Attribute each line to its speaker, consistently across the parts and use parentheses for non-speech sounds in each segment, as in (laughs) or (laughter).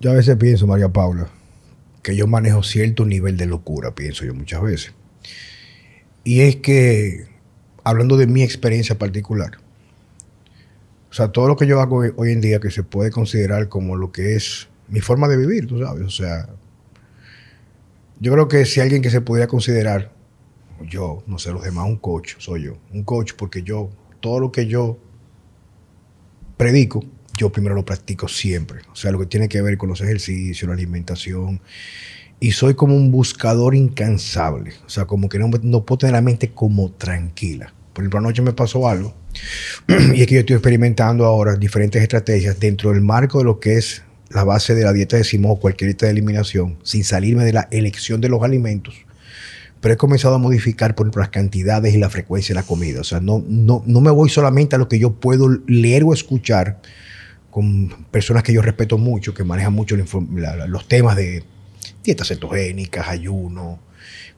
Speaker 1: Yo a veces pienso, María Paula, que yo manejo cierto nivel de locura, pienso yo muchas veces. Y es que, hablando de mi experiencia particular, o sea, todo lo que yo hago hoy en día que se puede considerar como lo que es mi forma de vivir, tú sabes, o sea, yo creo que si alguien que se pudiera considerar, yo, no sé, los demás, un coach, soy yo, un coach porque yo, todo lo que yo predico, yo primero lo practico siempre. O sea, lo que tiene que ver con los ejercicios, la alimentación. Y soy como un buscador incansable. O sea, como que no, no puedo tener la mente como tranquila. Por ejemplo, anoche me pasó algo. (clears throat) y es que yo estoy experimentando ahora diferentes estrategias dentro del marco de lo que es la base de la dieta de Simón o cualquier dieta de eliminación, sin salirme de la elección de los alimentos. Pero he comenzado a modificar por ejemplo, las cantidades y la frecuencia de la comida. O sea, no, no, no me voy solamente a lo que yo puedo leer o escuchar, con personas que yo respeto mucho, que manejan mucho los temas de dietas cetogénicas, ayuno,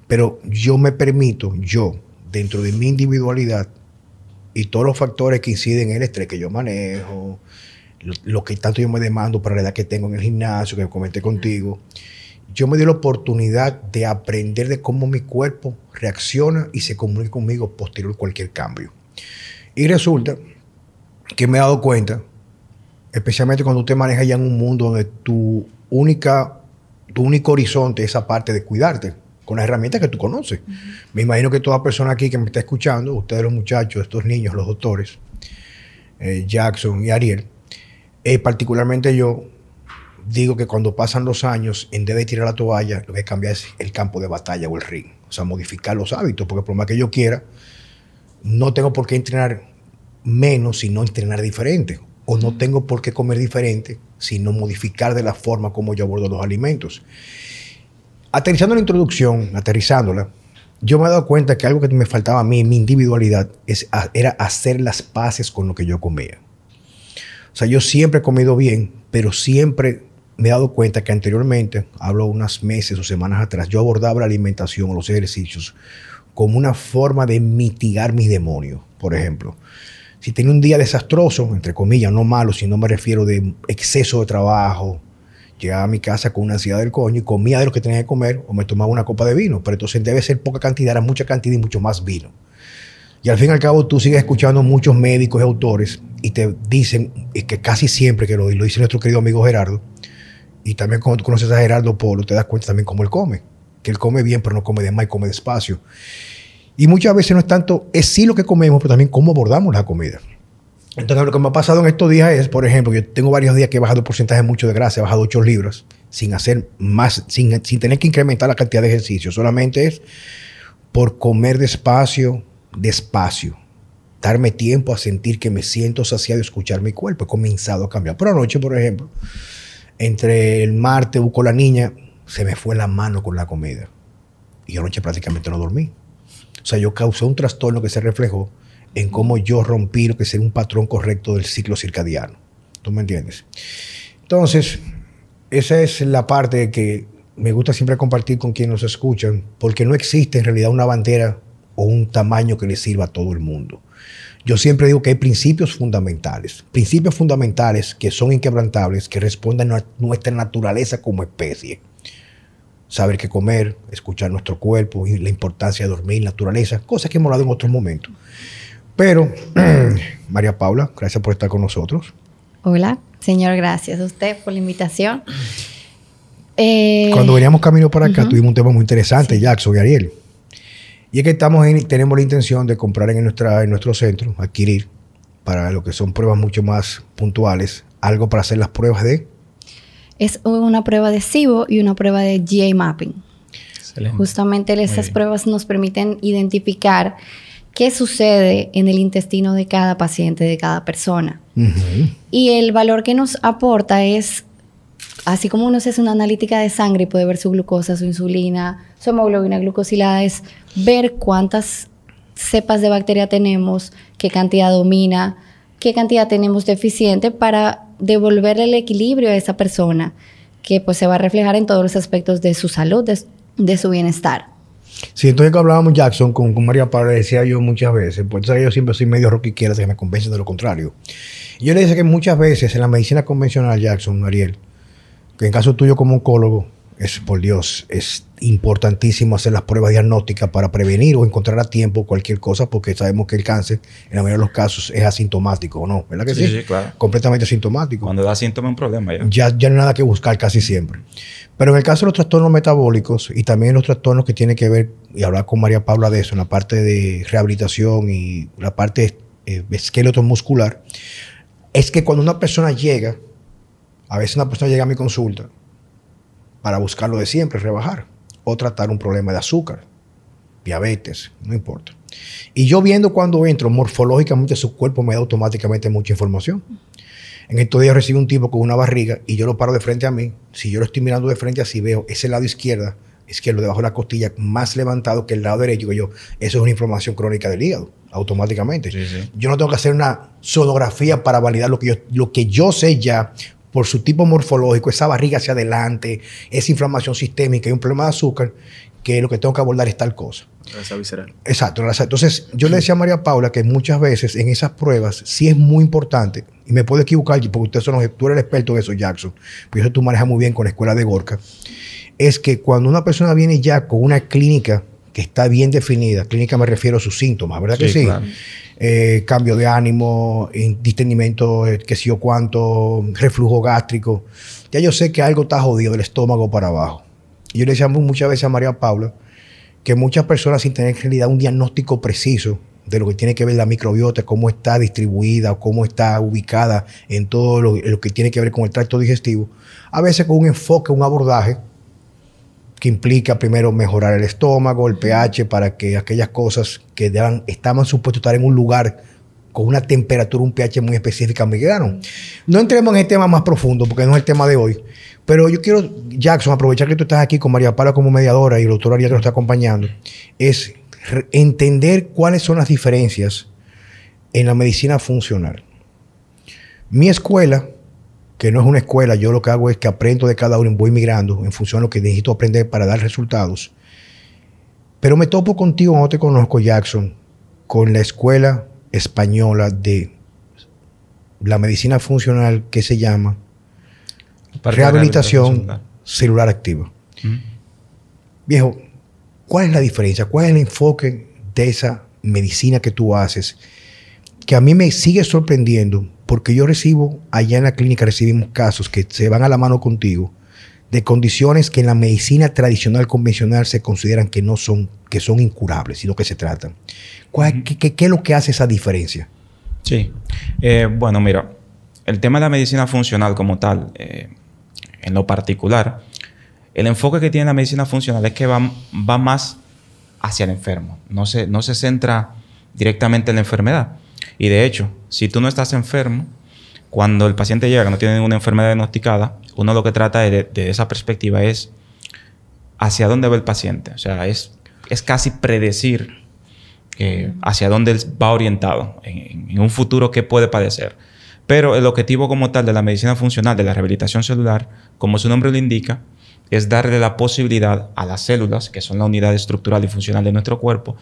Speaker 1: pero yo me permito, yo, dentro de mi individualidad y todos los factores que inciden en el estrés que yo manejo, lo, que tanto yo me demando para la edad que tengo en el gimnasio, que comenté contigo, yo me doy la oportunidad de aprender de cómo mi cuerpo reacciona y se comunica conmigo posterior a cualquier cambio. Y resulta que me he dado cuenta especialmente cuando usted maneja ya en un mundo donde tu única, tu único horizonte es esa parte de cuidarte con las herramientas que tú conoces. Me imagino que toda persona aquí que me está escuchando, ustedes los muchachos, estos niños, los doctores, eh, Jackson y Ariel, eh, particularmente yo, digo que cuando pasan los años, en vez de tirar la toalla, lo que cambia es el campo de batalla o el ring. O sea, modificar los hábitos, porque por más que yo quiera, no tengo por qué entrenar menos, sino entrenar diferente o no tengo por qué comer diferente, sino modificar de la forma como yo abordo los alimentos. Aterrizando la introducción, aterrizándola, yo me he dado cuenta que algo que me faltaba a mí, mi individualidad, es, era hacer las paces con lo que yo comía. O sea, yo siempre he comido bien, pero siempre me he dado cuenta que anteriormente, hablo unas meses o semanas atrás, yo abordaba la alimentación o los ejercicios como una forma de mitigar mis demonios, por ejemplo. Si tenía un día desastroso, entre comillas, no malo, si no me refiero de exceso de trabajo, llegaba a mi casa con una ansiedad del coño y comía de lo que tenía que comer o me tomaba una copa de vino. Pero entonces debe ser poca cantidad, era mucha cantidad y mucho más vino. Y al fin y al cabo tú sigues escuchando muchos médicos y autores y te dicen que casi siempre, que lo, lo dice nuestro querido amigo Gerardo, y también cuando tú conoces a Gerardo Polo, te das cuenta también cómo él come. Que él come bien, pero no come de más y come despacio. Y muchas veces no es tanto, es sí lo que comemos, pero también cómo abordamos la comida. Entonces, lo que me ha pasado en estos días es, por ejemplo, yo tengo varios días que he bajado porcentaje mucho de grasa, he bajado 8 libras, sin hacer más, sin, sin tener que incrementar la cantidad de ejercicio. Solamente es por comer despacio, despacio. Darme tiempo a sentir que me siento saciado y escuchar mi cuerpo. He comenzado a cambiar. Pero anoche, por ejemplo, entre el martes busco la niña, se me fue la mano con la comida. Y anoche prácticamente no dormí. O sea, yo causé un trastorno que se reflejó en cómo yo rompí lo que sería un patrón correcto del ciclo circadiano. ¿Tú me entiendes? Entonces, esa es la parte que me gusta siempre compartir con quienes nos escuchan, porque no existe en realidad una bandera o un tamaño que le sirva a todo el mundo. Yo siempre digo que hay principios fundamentales, principios fundamentales que son inquebrantables, que responden a nuestra naturaleza como especie saber qué comer, escuchar nuestro cuerpo y la importancia de dormir, naturaleza, cosas que hemos hablado en otros momentos. Pero, (clears throat) María Paula, gracias por estar con nosotros.
Speaker 2: Hola, señor, gracias a usted por la invitación.
Speaker 1: Eh, (clears throat) Cuando veníamos camino para acá, tuvimos un tema muy interesante, Jackson y Ariel. Y es que estamos tenemos la intención de comprar en, nuestra, en nuestro centro, adquirir, para lo que son pruebas mucho más puntuales, algo para hacer las pruebas de
Speaker 2: es una prueba de SIBO y una prueba de GA mapping. Justamente esas pruebas nos permiten identificar qué sucede en el intestino de cada paciente, de cada persona. Y el valor que nos aporta es, así como uno hace una analítica de sangre y puede ver su glucosa, su insulina, su hemoglobina glucosilada, es ver cuántas cepas de bacteria tenemos, qué cantidad domina, qué cantidad tenemos deficiente para devolverle el equilibrio a esa persona, que pues se va a reflejar en todos los aspectos de su salud, de, su bienestar.
Speaker 1: Sí, entonces que hablábamos Jackson con, María Pablo, decía yo muchas veces, pues yo siempre soy medio rocky quiera que me convencen de lo contrario. yo le decía que muchas veces en la medicina convencional, Jackson, Mariel, en caso tuyo como oncólogo, es por Dios, es importantísimo hacer las pruebas diagnósticas para prevenir o encontrar a tiempo cualquier cosa, porque sabemos que el cáncer, en la mayoría de los casos, es asintomático, ¿o no? ¿Verdad que sí? Sí, claro. Completamente asintomático.
Speaker 3: Cuando da síntomas es un problema ya.
Speaker 1: ya. Ya no hay nada que buscar casi siempre. Pero en el caso de los trastornos metabólicos y también los trastornos que tienen que ver, y hablar con María Paula de eso, en la parte de rehabilitación y la parte eh, esqueleto muscular, es que cuando una persona llega, a veces una persona llega a mi consulta, para buscar lo de siempre, rebajar o tratar un problema de azúcar, diabetes, no importa. Y yo viendo cuando entro, morfológicamente su cuerpo me da automáticamente mucha información. En estos días recibo un tipo con una barriga y yo lo paro de frente a mí. Si yo lo estoy mirando de frente así, veo ese lado izquierda, izquierdo debajo de la costilla, más levantado que el lado derecho. Yo, eso es una inflamación crónica del hígado, automáticamente. Yo no tengo que hacer una sonografía para validar lo que yo, lo que yo sé ya por su tipo morfológico, esa barriga hacia adelante, esa inflamación sistémica y un problema de azúcar, que lo que tengo que abordar es tal cosa.
Speaker 3: Grasa visceral.
Speaker 1: Exacto. Entonces, yo le decía a María Paula que muchas veces en esas pruebas sí es muy importante, y me puedo equivocar, porque usted son tú eres el experto en eso, Jackson, porque eso tú manejas muy bien con la escuela de Gorka, es que cuando una persona viene ya con una clínica que está bien definida, clínica me refiero a sus síntomas, ¿verdad que sí? Eh, cambio de ánimo, distendimiento, eh, qué sé yo cuánto, reflujo gástrico. Ya yo sé que algo está jodido del estómago para abajo. Y yo le decía muchas veces a María Paula que muchas personas sin tener en realidad un diagnóstico preciso de lo que tiene que ver la microbiota, cómo está distribuida, cómo está ubicada en todo lo, lo que tiene que ver con el tracto digestivo, a veces con un enfoque, un abordaje, que implica primero mejorar el estómago, el pH, para que aquellas cosas que estaban supuestos estar en un lugar con una temperatura, un pH muy específica, migraron. No entremos en el tema más profundo, porque no es el tema de hoy. Pero yo quiero, Jackson, aprovechar que tú estás aquí con María Paula como mediadora y el doctor Ariel nos está acompañando, es entender cuáles son las diferencias en la medicina funcional. Mi escuela que no es una escuela, yo lo que hago es que aprendo de cada uno y voy migrando en función de lo que necesito aprender para dar resultados. Pero me topo contigo, no te conozco, Jackson, con la escuela española de la medicina funcional que se llama rehabilitación, celular activa. Viejo, ¿cuál es la diferencia? ¿Cuál es el enfoque de esa medicina que tú haces? Que a mí me sigue sorprendiendo porque yo recibo, allá en la clínica recibimos casos que se van a la mano contigo de condiciones que en la medicina tradicional convencional se consideran que no son, que son incurables, sino que se tratan. qué, es lo que hace esa diferencia?
Speaker 3: Sí. Eh, bueno, mira, el tema de la medicina funcional como tal, eh, en lo particular, el enfoque que tiene la medicina funcional es que va, va más hacia el enfermo, no se, no se centra directamente en la enfermedad. Y de hecho, si tú no estás enfermo, cuando el paciente llega que no tiene ninguna enfermedad diagnosticada, uno lo que trata de, esa perspectiva es hacia dónde va el paciente. O sea, es, es casi predecir eh, hacia dónde va orientado, en, en, un futuro qué puede padecer. Pero el objetivo como tal de la medicina funcional, de la rehabilitación celular, como su nombre lo indica, es darle la posibilidad a las células, que son la unidad estructural y funcional de nuestro cuerpo,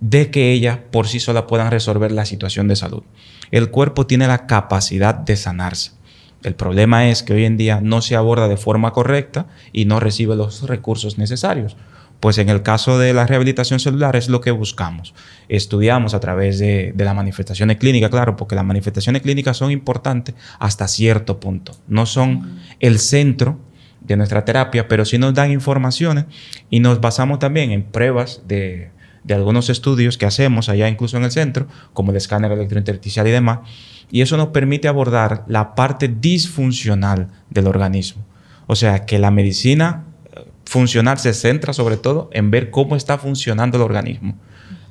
Speaker 3: de que ellas por sí solas puedan resolver la situación de salud. El cuerpo tiene la capacidad de sanarse. El problema es que hoy en día no se aborda de forma correcta y no recibe los recursos necesarios. Pues en el caso de la rehabilitación celular es lo que buscamos. Estudiamos a través de, las manifestaciones clínicas, claro, porque las manifestaciones clínicas son importantes hasta cierto punto. No son el centro de nuestra terapia, pero sí nos dan informaciones y nos basamos también en pruebas de, de algunos estudios que hacemos allá incluso en el centro, como el escáner electrointersticial y demás, y eso nos permite abordar la parte disfuncional del organismo. O sea, que la medicina eh, funcional se centra sobre todo en ver cómo está funcionando el organismo.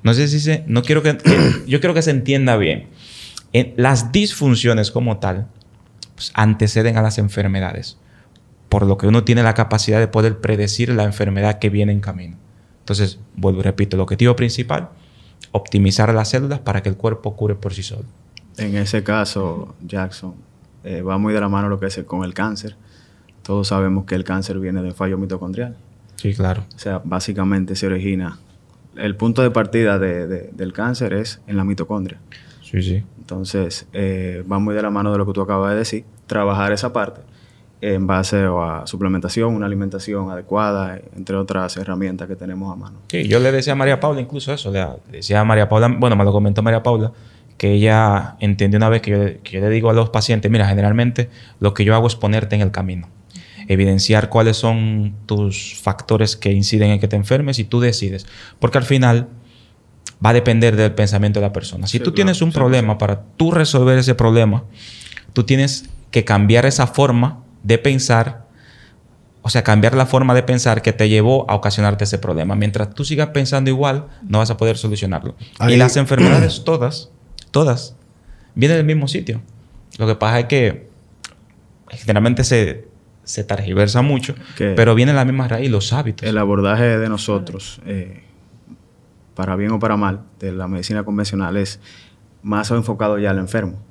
Speaker 3: No sé si se, no quiero que, (coughs) yo quiero que se entienda bien. En, las disfunciones como tal pues, anteceden a las enfermedades, por lo que uno tiene la capacidad de poder predecir la enfermedad que viene en camino. Entonces, vuelvo y repito, el objetivo principal, optimizar las células para que el cuerpo cure por sí solo.
Speaker 4: En ese caso, Jackson, eh, va muy de la mano lo que es con el cáncer. Todos sabemos que el cáncer viene de fallo mitocondrial.
Speaker 3: Sí, claro.
Speaker 4: O sea, básicamente se origina. El punto de partida del cáncer es en la mitocondria.
Speaker 3: Sí, sí.
Speaker 4: Entonces, eh, va muy de la mano de lo que tú acabas de decir, trabajar esa parte en base a suplementación, una alimentación adecuada, entre otras herramientas que tenemos a mano.
Speaker 3: Sí, yo le decía a María Paula incluso eso, le decía a María Paula, bueno, me lo comentó María Paula, que ella entendió una vez que yo, que yo le digo a los pacientes, mira, generalmente lo que yo hago es ponerte en el camino, evidenciar cuáles son tus factores que inciden en que te enfermes y tú decides, porque al final va a depender del pensamiento de la persona. Si tú tienes un problema, para tú resolver ese problema, tú tienes que cambiar esa forma de pensar, o sea, cambiar la forma de pensar que te llevó a ocasionarte ese problema. Mientras tú sigas pensando igual, no vas a poder solucionarlo. Y las enfermedades (clears throat) todas, todas, vienen del mismo sitio. Lo que pasa es que generalmente se, se targiversa mucho, pero viene la misma raíz, los hábitos.
Speaker 4: El abordaje de nosotros, eh, para bien o para mal, de la medicina convencional es más enfocado ya al enfermo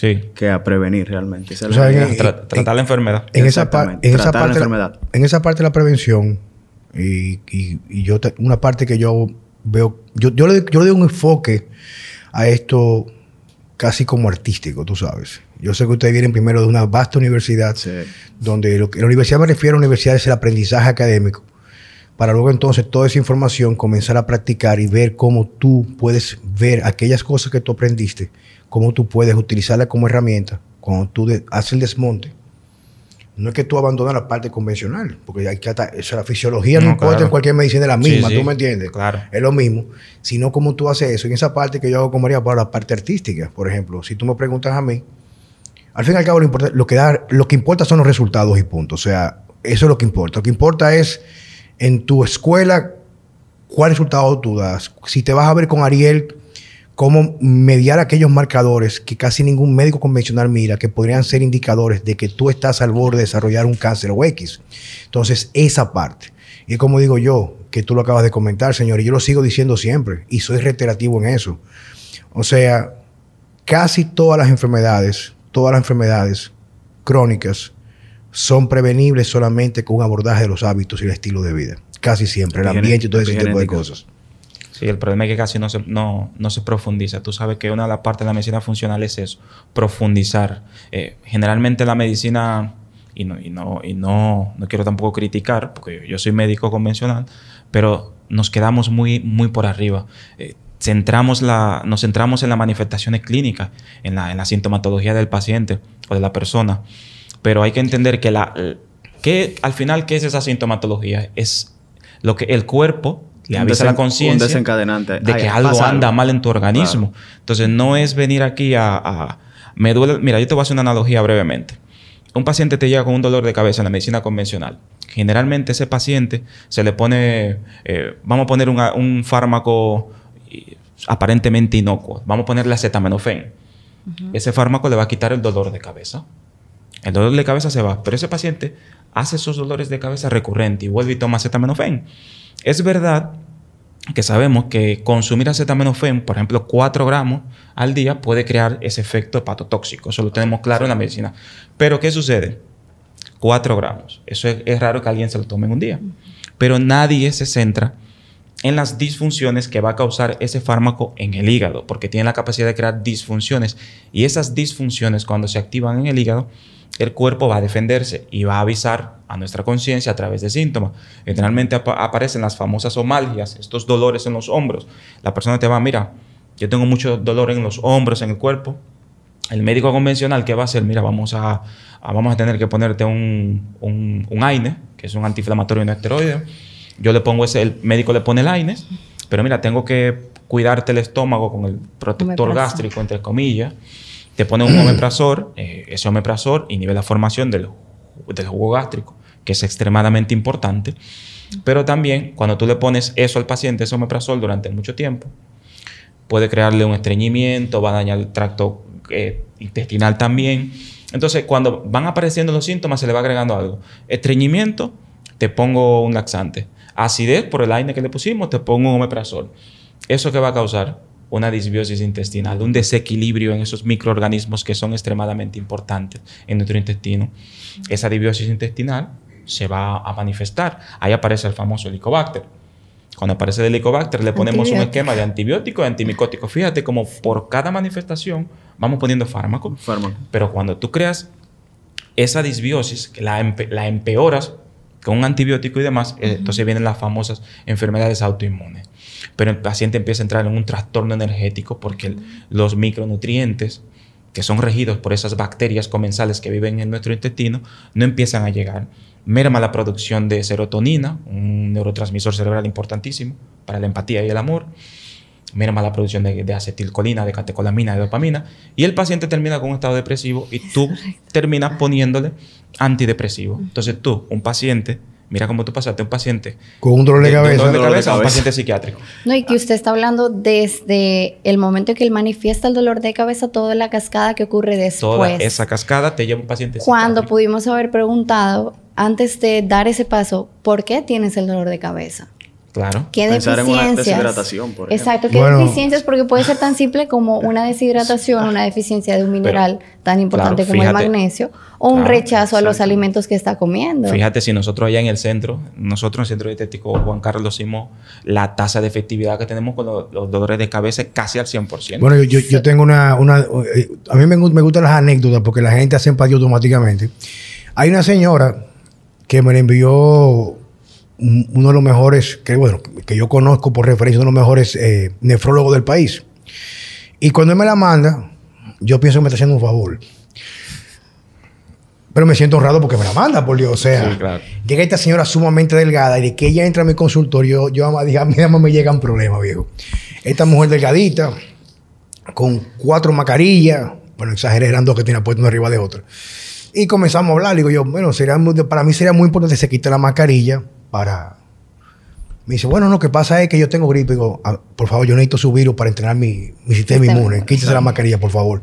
Speaker 4: que a prevenir realmente.
Speaker 3: tratar la enfermedad.
Speaker 1: En esa, parte, en esa parte de la prevención, y, yo una parte que yo veo, yo, yo, le, yo le doy un enfoque a esto casi como artístico, tú sabes. Yo sé que ustedes vienen primero de una vasta universidad, donde lo que la universidad me refiero a la universidad es el aprendizaje académico, para luego entonces toda esa información comenzar a practicar y ver cómo tú puedes ver aquellas cosas que tú aprendiste cómo tú puedes utilizarla como herramienta cuando tú haces el desmonte. No es que tú abandonas la parte convencional, porque hay que eso, la fisiología no, importa en cualquier medicina es la misma, ¿tú me entiendes?
Speaker 3: Claro.
Speaker 1: Es lo mismo, sino cómo tú haces eso. En esa parte que yo hago con María para la parte artística, por ejemplo, si tú me preguntas a mí, al fin y al cabo lo, lo, que da, lo que importa son los resultados y punto. O sea, eso es lo que importa. Lo que importa es en tu escuela cuál resultado tú das. Si te vas a ver con Ariel cómo mediar aquellos marcadores que casi ningún médico convencional mira, que podrían ser indicadores de que tú estás al borde de desarrollar un cáncer o X. Entonces, esa parte. Y como digo yo, que tú lo acabas de comentar, señor, y yo lo sigo diciendo siempre, y soy reiterativo en eso. O sea, casi todas las enfermedades, todas las enfermedades crónicas, son prevenibles solamente con un abordaje de los hábitos y el estilo de vida. Casi siempre, el ambiente y todo ese tipo de cosas.
Speaker 3: Sí, el problema es que casi no se, no, se profundiza. Tú sabes que una de las partes de la medicina funcional es eso, profundizar. Eh, generalmente la medicina, y, no, y, no, y no, no quiero tampoco criticar, porque yo soy médico convencional, pero nos quedamos muy, muy por arriba. Eh, centramos la, nos centramos en las manifestaciones clínicas, en la, en la sintomatología del paciente o de la persona. Pero hay que entender que, la, que al final, ¿qué es esa sintomatología? Es lo que el cuerpo le avisa la conciencia de que algo anda mal en tu organismo. Entonces, no es venir aquí a, Me duele... Mira, yo te voy a hacer una analogía brevemente. Un paciente te llega con un dolor de cabeza en la medicina convencional. Generalmente ese paciente se le pone... Eh, vamos a poner un fármaco eh, aparentemente inocuo. Vamos a ponerle acetaminofén. Ese fármaco le va a quitar el dolor de cabeza. El dolor de cabeza se va. Pero ese paciente hace esos dolores de cabeza recurrentes y vuelve y toma acetaminofén. Es verdad que sabemos que consumir acetaminofén, por ejemplo, 4 gramos al día, puede crear ese efecto hepatotóxico. Eso lo tenemos claro en la medicina. Pero, ¿qué sucede? 4 gramos. Eso es, raro que alguien se lo tome en un día. Pero nadie se centra en las disfunciones que va a causar ese fármaco en el hígado, porque tiene la capacidad de crear disfunciones. Y esas disfunciones, cuando se activan en el hígado, el cuerpo va a defenderse y va a avisar a nuestra conciencia a través de síntomas. Generalmente aparecen las famosas omalgias, estos dolores en los hombros. La persona te va, mira, yo tengo mucho dolor en los hombros, en el cuerpo. El médico convencional, ¿qué va a hacer? Mira, vamos a, vamos a tener que ponerte un, un, AINE, que es un antiinflamatorio no esteroide. Yo le pongo ese, el médico le pone el AINE, pero mira, tengo que cuidarte el estómago con el protector gástrico, entre comillas te pone un omeprazol, eh, ese omeprazol inhibe la formación del, del jugo gástrico, que es extremadamente importante. Pero también, cuando tú le pones eso al paciente, ese omeprazol, durante mucho tiempo, puede crearle un estreñimiento, va a dañar el tracto eh, intestinal también. Entonces, cuando van apareciendo los síntomas, se le va agregando algo. Estreñimiento, te pongo un laxante. Acidez, por el aire que le pusimos, te pongo un omeprazol. ¿Eso qué va a causar? una disbiosis intestinal, un desequilibrio en esos microorganismos que son extremadamente importantes en nuestro intestino. Esa disbiosis intestinal se va a manifestar. Ahí aparece el famoso helicobacter. Cuando aparece el helicobacter le ponemos un esquema de antibiótico y antimicótico. Fíjate como por cada manifestación vamos poniendo fármaco.
Speaker 4: Fármaco.
Speaker 3: Pero cuando tú creas esa disbiosis, la, la empeoras con un antibiótico y demás, eh, entonces vienen las famosas enfermedades autoinmunes. Pero el paciente empieza a entrar en un trastorno energético porque los micronutrientes que son regidos por esas bacterias comensales que viven en nuestro intestino, no empiezan a llegar. Merma la producción de serotonina, un neurotransmisor cerebral importantísimo para la empatía y el amor. Merma la producción de, acetilcolina, de catecolamina, de dopamina. Y el paciente termina con un estado depresivo y tú terminas poniéndole antidepresivo. Entonces tú, un paciente Mira cómo tú pasaste un paciente
Speaker 1: con un dolor de, cabeza,
Speaker 3: un dolor de cabeza, a un paciente psiquiátrico.
Speaker 2: No, y que usted está hablando desde el momento que él manifiesta el dolor de cabeza, toda la cascada que ocurre después. Toda
Speaker 3: esa cascada te lleva un paciente
Speaker 2: Cuando pudimos haber preguntado, antes de dar ese paso, ¿por qué tienes el dolor de cabeza?
Speaker 3: Claro.
Speaker 2: ¿Qué Pensar en una deshidratación, por ejemplo. Exacto, ¿qué deficiencias? Porque puede ser tan simple como (laughs) una deshidratación, una deficiencia de un mineral tan importante como el magnesio, o un rechazo a los alimentos que está comiendo.
Speaker 3: Fíjate, si nosotros allá en el centro, nosotros en el Centro Dietético Juan Carlos hicimos la tasa de efectividad que tenemos con los, dolores de cabeza casi al 100%.
Speaker 1: Bueno, yo, yo tengo una, una, eh, A mí me, me gustan las anécdotas porque la gente hace empatía automáticamente. Hay una señora que me envió uno de los mejores, que bueno, que yo conozco por referencia, uno de los mejores eh, nefrólogos del país. Y cuando él me la manda, yo pienso que me está haciendo un favor. Pero me siento honrado porque me la manda, por Dios. O sea, llega esta señora sumamente delgada y de que ella entra a mi consultorio, yo, yo dije, a mí me llegan problemas, viejo. Esta mujer delgadita, con cuatro mascarillas, bueno, exageré, eran dos que tenía puesto una arriba de otra. Y comenzamos a hablar. Digo yo, bueno, sería para mí sería muy importante que se quite la mascarilla para... Me dice, bueno, lo que pasa es que yo tengo gripe. Digo, ah, por favor, yo necesito su virus para entrenar mi, mi sistema inmune. Quítese la mascarilla, por favor.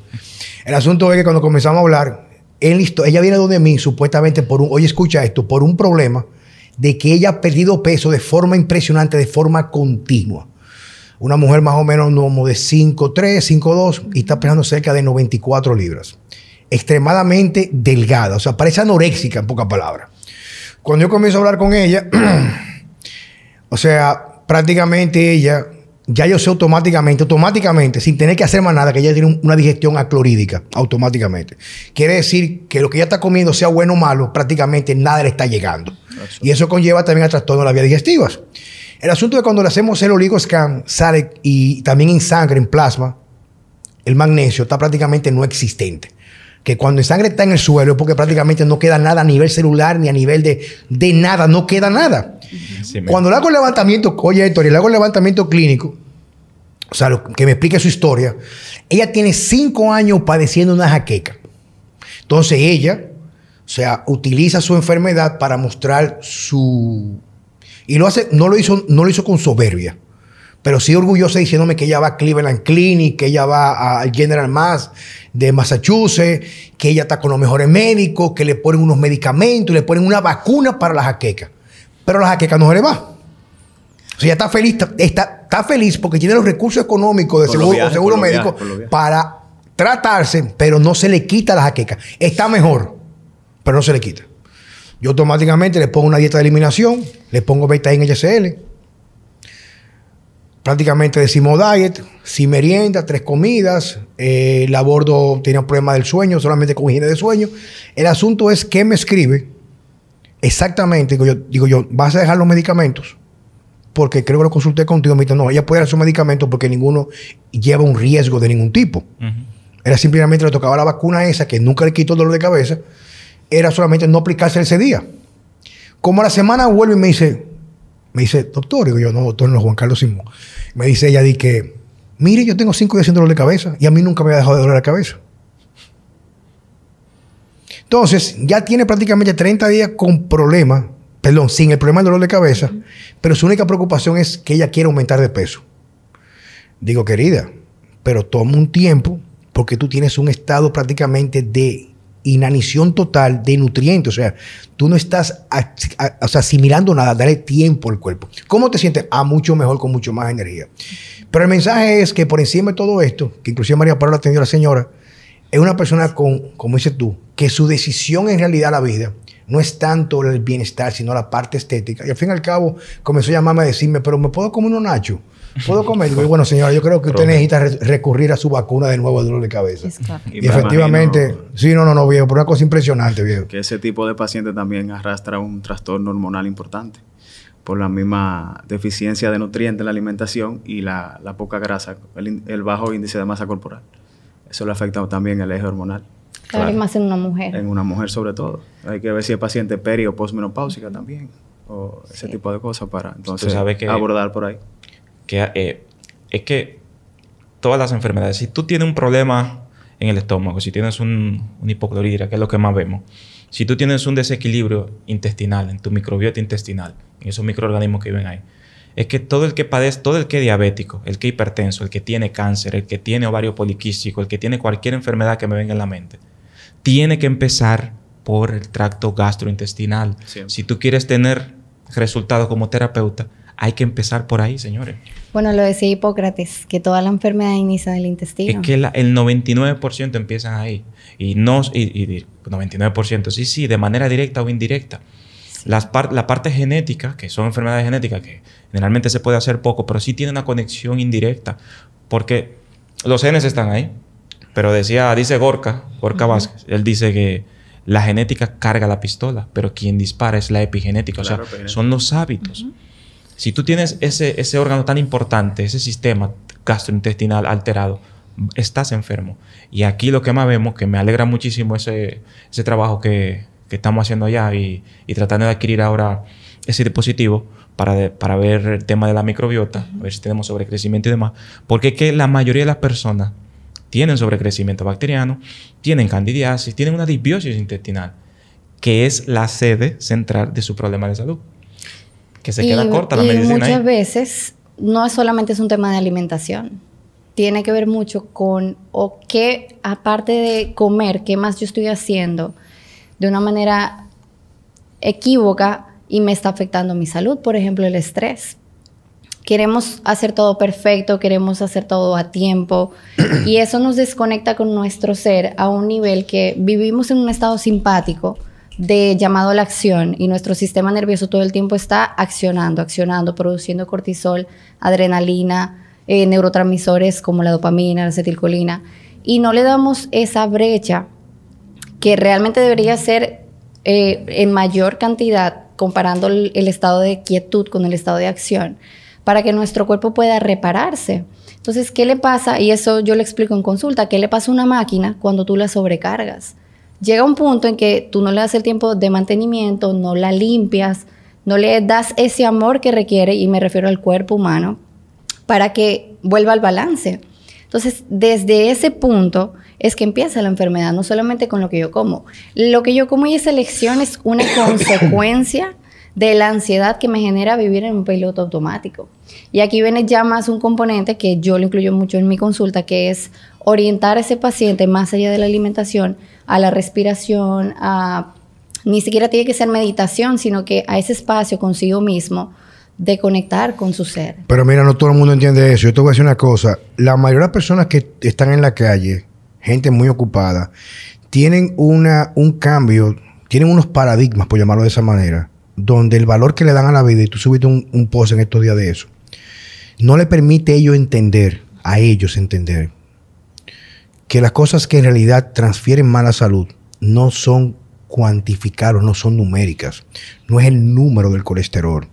Speaker 1: El asunto es que cuando comenzamos a hablar, él ella viene donde mí supuestamente por un, oye, escucha esto, por un problema de que ella ha perdido peso de forma impresionante, de forma continua. Una mujer más o menos como de 5'3, 5'2 y está pesando cerca de 94 libras. Extremadamente delgada, o sea, parece anoréxica en pocas palabras. Cuando yo comienzo a hablar con ella, (clears throat) o sea, prácticamente ella, ya yo sé automáticamente, automáticamente, sin tener que hacer más nada, que ella tiene una digestión aclorídica, automáticamente. Quiere decir que lo que ella está comiendo, sea bueno o malo, prácticamente nada le está llegando. Y eso conlleva también a trastorno de las vías digestivas. El asunto es cuando le hacemos el oligoscan, sale y también en sangre, en plasma, el magnesio está prácticamente no existente que cuando el sangre está en el suelo es porque prácticamente no queda nada a nivel celular ni a nivel de, de nada, no queda nada. cuando le hago el levantamiento, oye Héctor, le hago el levantamiento clínico, o sea, que me explique su historia, ella tiene cinco años padeciendo una jaqueca. Entonces ella, o sea, utiliza su enfermedad para mostrar su... Y lo hace, no lo hizo, no lo hizo con soberbia pero sí orgullosa diciéndome que ella va a Cleveland Clinic, que ella va al General Mass de Massachusetts, que ella está con los mejores médicos, que le ponen unos medicamentos, le ponen una vacuna para la jaqueca. Pero la jaqueca no se le va. O sea, ella está feliz, está, está feliz porque tiene los recursos económicos de seguro, seguro médico para tratarse, pero no se le quita la jaqueca. Está mejor, pero no se le quita. Yo automáticamente le pongo una dieta de eliminación, le pongo beta en HCL, prácticamente decimos diet, sin merienda, tres comidas. Eh, el abordo tenía un problema del sueño, solamente con higiene de sueño. El asunto es que me escribe exactamente, digo yo, digo yo, ¿vas a dejar los medicamentos? Porque creo que lo consulté contigo, me dijo, no, ella puede dar sus medicamentos porque ninguno lleva un riesgo de ningún tipo. Era simplemente le tocaba la vacuna esa, que nunca le quitó el dolor de cabeza, era solamente no aplicarse ese día. Como a la semana vuelve y me dice, me dice, doctor, digo yo, no, doctor, no, Juan Carlos Simón. Me dice ella, di que, mire, yo tengo cinco días sin dolor de cabeza y a mí nunca me ha dejado de doler la cabeza. Entonces, ya tiene prácticamente 30 días con problemas, perdón, sin el problema del dolor de cabeza, pero su única preocupación es que ella quiere aumentar de peso. Digo, querida, pero toma un tiempo porque tú tienes un estado prácticamente de inanición total de nutrientes. O sea, tú no estás asimilando nada, dale tiempo al cuerpo. ¿Cómo te sientes? Ah, mucho mejor, con mucho más energía. Pero el mensaje es que por encima de todo esto, que inclusive María Paula atendió a la señora, es una persona con, como dices tú, que su decisión en realidad la vida no es tanto el bienestar, sino la parte estética. Y al fin y al cabo comenzó a llamarme a decirme, pero ¿me puedo comer un nacho? ¿Puedo comer? bueno, señora, yo creo que usted necesita recurrir a su vacuna de nuevo de dolor de cabeza. Y, efectivamente, sí, no, no, no, viejo, pero una cosa impresionante, viejo.
Speaker 4: Que ese tipo de paciente también arrastra un trastorno hormonal importante por la misma deficiencia de nutrientes en la alimentación y la, poca grasa, el, bajo índice de masa corporal. Eso le afecta también el eje hormonal.
Speaker 2: Claro, más en una mujer.
Speaker 4: En una mujer sobre todo. Hay que ver si es paciente peri o postmenopáusica también. O ese tipo de cosas para entonces abordar por ahí
Speaker 3: que eh, es que todas las enfermedades, si tú tienes un problema en el estómago, si tienes un, hipocloridria, que es lo que más vemos, si tú tienes un desequilibrio intestinal, en tu microbiota intestinal, en esos microorganismos que viven ahí, es que todo el que padece, todo el que es diabético, el que es hipertenso, el que tiene cáncer, el que tiene ovario poliquístico, el que tiene cualquier enfermedad que me venga en la mente, tiene que empezar por el tracto gastrointestinal. Si tú quieres tener resultados como terapeuta, hay que empezar por ahí, señores.
Speaker 2: Bueno, lo decía Hipócrates, que toda la enfermedad inicia del intestino.
Speaker 3: Es que el 99% empiezan ahí. Y no, y, 99%, sí, sí, de manera directa o indirecta. Las la parte genética, que son enfermedades genéticas, que generalmente se puede hacer poco, pero sí tiene una conexión indirecta. Porque los genes están ahí. Pero decía, dice Gorka, Gorka Vázquez, él dice que la genética carga la pistola, pero quien dispara es la epigenética. o sea, son los hábitos. Si tú tienes ese, ese órgano tan importante, ese sistema gastrointestinal alterado, estás enfermo. Y aquí lo que más vemos, que me alegra muchísimo ese, ese trabajo que, que estamos haciendo allá y, y, tratando de adquirir ahora ese dispositivo para, para ver el tema de la microbiota, a ver si tenemos sobrecrecimiento y demás, porque es que la mayoría de las personas tienen sobrecrecimiento bacteriano, tienen candidiasis, tienen una disbiosis intestinal, que es la sede central de su problema de salud que se queda corta la medicina.
Speaker 2: Muchas veces no es solamente es un tema de alimentación. Tiene que ver mucho con o qué, aparte de comer, qué más yo estoy haciendo de una manera equívoca y me está afectando mi salud. Por ejemplo, el estrés. Queremos hacer todo perfecto, queremos hacer todo a tiempo y eso nos desconecta con nuestro ser a un nivel que vivimos en un estado simpático de llamado a la acción y nuestro sistema nervioso todo el tiempo está accionando, accionando, produciendo cortisol, adrenalina, eh, neurotransmisores como la dopamina, la acetilcolina, y no le damos esa brecha que realmente debería ser eh, en mayor cantidad comparando el, el estado de quietud con el estado de acción para que nuestro cuerpo pueda repararse. Entonces, ¿qué le pasa? Y eso yo le explico en consulta, ¿qué le pasa a una máquina cuando tú la sobrecargas? Llega un punto en que tú no le das el tiempo de mantenimiento, no la limpias, no le das ese amor que requiere, y me refiero al cuerpo humano, para que vuelva al balance. Entonces, desde ese punto es que empieza la enfermedad, no solamente con lo que yo como. Lo que yo como y esa elección es una (coughs) consecuencia de la ansiedad que me genera vivir en un piloto automático. Y aquí viene ya más un componente que yo lo incluyo mucho en mi consulta, que es orientar a ese paciente más allá de la alimentación a la respiración, a ni siquiera tiene que ser meditación, sino que a ese espacio consigo mismo de conectar con su ser.
Speaker 1: Pero mira, no todo el mundo entiende eso. Yo te voy a decir una cosa. La mayoría de personas que están en la calle, gente muy ocupada, tienen una, un cambio, tienen unos paradigmas, por llamarlo de esa manera, donde el valor que le dan a la vida, y tú subiste un, un post en estos días de eso, no le permite a ellos entender, a ellos entender, que las cosas que en realidad transfieren mala salud no son cuantificables, no son numéricas. No es el número del colesterol.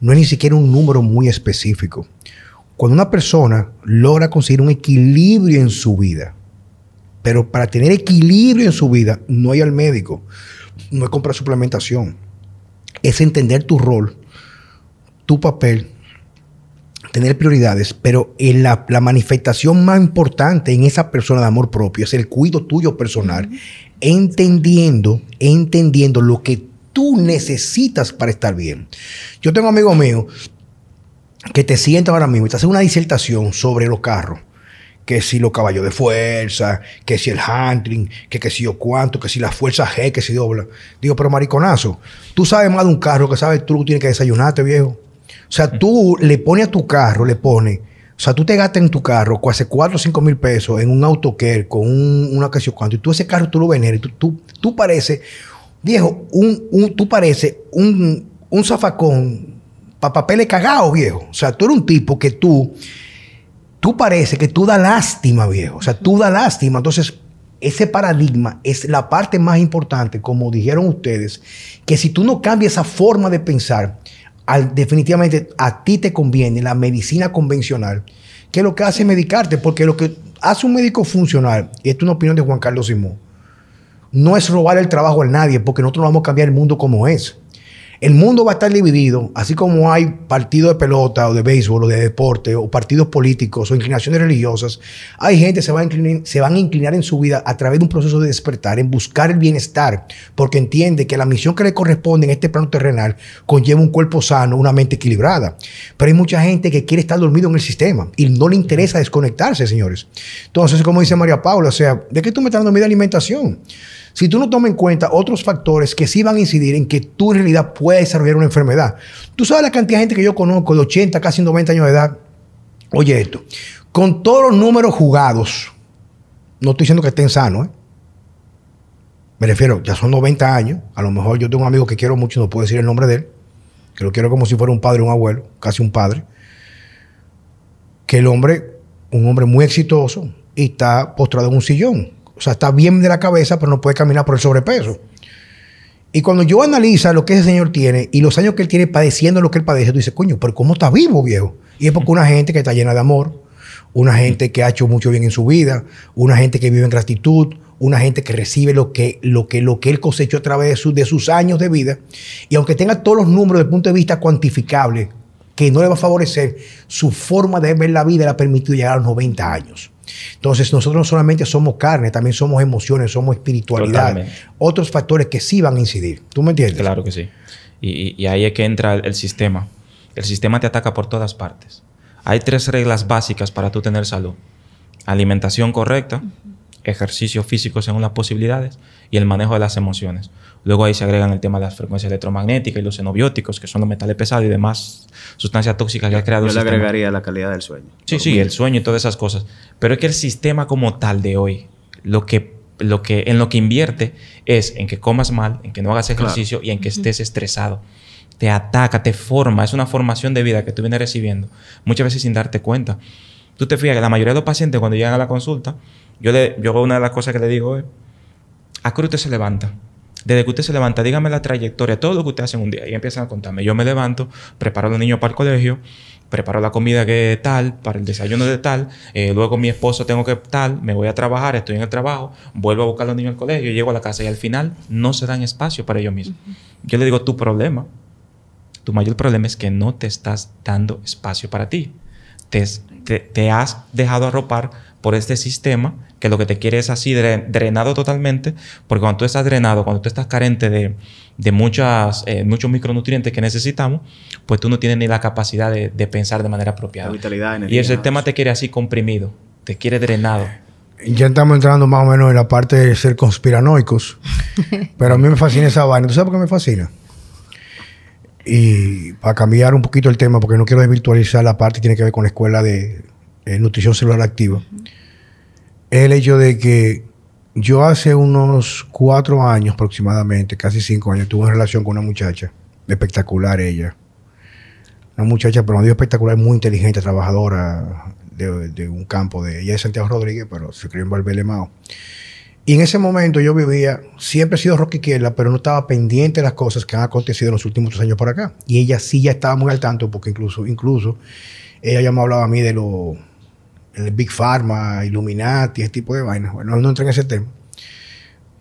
Speaker 1: No es ni siquiera un número muy específico. Cuando una persona logra conseguir un equilibrio en su vida, pero para tener equilibrio en su vida no hay al médico, no es comprar suplementación, es entender tu rol, tu papel tener prioridades, pero en la, manifestación más importante en esa persona de amor propio es el cuidado tuyo personal, entendiendo, entendiendo lo que tú necesitas para estar bien. Yo tengo amigos míos que te sientan ahora mismo y te hacen una disertación sobre los carros. Que si los caballos de fuerza, que si el handling, que, que si yo cuánto, que si la fuerza G, que si dobla. Digo, pero mariconazo, tú sabes más de un carro que sabes tú tienes que desayunarte, viejo. O sea, tú le pones a tu carro, le pones, o sea, tú te gastas en tu carro hace 4 o 5 mil pesos en un autocare con una ocasión cuánto, y tú ese carro tú lo veneras, y tú, tú, pareces, viejo, un, un, tú pareces un, un zafacón para papeles cagados, viejo. O sea, tú eres un tipo que tú, tú parece que tú da lástima, viejo. O sea, tú da lástima. Entonces, ese paradigma es la parte más importante, como dijeron ustedes, que si tú no cambias esa forma de pensar, definitivamente a ti te conviene la medicina convencional, que lo que hace es medicarte, porque lo que hace un médico funcional, y esto es una opinión de Juan Carlos Simón, no es robar el trabajo a nadie, porque nosotros no vamos a cambiar el mundo como es. El mundo va a estar dividido, así como hay partidos de pelota o de béisbol o de deporte o partidos políticos o inclinaciones religiosas. Hay gente que se, va a inclinar, se van a inclinar en su vida a través de un proceso de despertar, en buscar el bienestar, porque entiende que la misión que le corresponde en este plano terrenal conlleva un cuerpo sano, una mente equilibrada. Pero hay mucha gente que quiere estar dormido en el sistema y no le interesa desconectarse, señores. Entonces, como dice María Paula, o sea, ¿de qué tú me estás dando mi alimentación? Si tú no tomas en cuenta otros factores que sí van a incidir en que tú en realidad puedes desarrollar una enfermedad. Tú sabes la cantidad de gente que yo conozco de 80, casi 90 años de edad. Oye esto, con todos los números jugados, no estoy diciendo que estén sanos, ¿eh? me refiero, ya son 90 años, a lo mejor yo tengo un amigo que quiero mucho, no puedo decir el nombre de él, que lo quiero como si fuera un padre un abuelo, casi un padre, que el hombre, un hombre muy exitoso, y está postrado en un sillón sea, está bien de la cabeza, pero no puede caminar por el sobrepeso. Y cuando yo analizo lo que ese señor tiene y los años que él tiene padeciendo lo que él padece, tú dices, coño, pero ¿cómo está vivo, viejo? Y es porque una gente que está llena de amor, una gente que ha hecho mucho bien en su vida, una gente que vive en gratitud, una gente que recibe lo que, lo que, lo que él cosechó a través de, de sus años de vida. Y aunque tenga todos los números desde el punto de vista cuantificable, que no le va a favorecer, su forma de ver la vida le ha permitido llegar a los 90 años. Entonces nosotros no solamente somos carne, también somos emociones, somos espiritualidad, otros factores que sí van a incidir. ¿Tú me entiendes?
Speaker 3: Claro que sí. Y, ahí es que entra el, sistema. El sistema te ataca por todas partes. Hay tres reglas básicas para tú tener salud. Alimentación correcta, ejercicio físico según las posibilidades y el manejo de las emociones. Luego ahí se agregan el tema de las frecuencias electromagnéticas y los xenobióticos, que son los metales pesados y demás sustancias tóxicas que ha creado
Speaker 4: Yo le agregaría la calidad del sueño.
Speaker 3: Sí, sí, el sueño y todas esas cosas. Pero es que el sistema como tal de hoy, lo que, lo que, en lo que invierte es en que comas mal, en que no hagas ejercicio y en que estés estresado. Te ataca, te forma. Es una formación de vida que tú vienes recibiendo, muchas veces sin darte cuenta. Tú te fijas que la mayoría de los pacientes cuando llegan a la consulta, yo, le, yo una de las cosas que le digo es, ¿a qué usted se levanta? Desde que usted se levanta, dígame la trayectoria, todo lo que usted hace en un día. Y empiezan a contarme. Yo me levanto, preparo a los niños para el colegio, preparo la comida que tal, para el desayuno de tal, eh, luego mi esposo tengo que tal, me voy a trabajar, estoy en el trabajo, vuelvo a buscar a los niños al colegio, llego a la casa y al final no se dan espacio para ellos mismos. Yo le digo, tu problema, tu mayor problema es que no te estás dando espacio para ti. Te, te has dejado arropar por este sistema que lo que te quiere es así drenado totalmente, porque cuando tú estás drenado, cuando tú estás carente de, muchas, eh, muchos micronutrientes que necesitamos, pues tú no tienes ni la capacidad de, pensar de manera apropiada.
Speaker 4: vitalidad,
Speaker 3: y ese tema te quiere así comprimido, te quiere drenado.
Speaker 1: Ya estamos entrando más o menos en la parte de ser conspiranoicos, (laughs) pero a mí me fascina esa vaina. ¿Tú sabes por qué me fascina? Y para cambiar un poquito el tema, porque no quiero desvirtualizar la parte que tiene que ver con la escuela de eh, nutrición celular activa es el hecho de que yo hace unos cuatro años aproximadamente, casi cinco años, tuve una relación con una muchacha, espectacular ella. Una muchacha, pero no digo espectacular, muy inteligente, trabajadora de, un campo de ella es Santiago Rodríguez, pero se crió en Valbelemao. Y en ese momento yo vivía, siempre he sido rock izquierda, pero no estaba pendiente de las cosas que han acontecido en los últimos tres años por acá. Y ella sí ya estaba muy al tanto, porque incluso, incluso ella ya me hablaba a mí de lo el Big Pharma, Illuminati, ese tipo de vainas. Bueno, no entré en ese tema.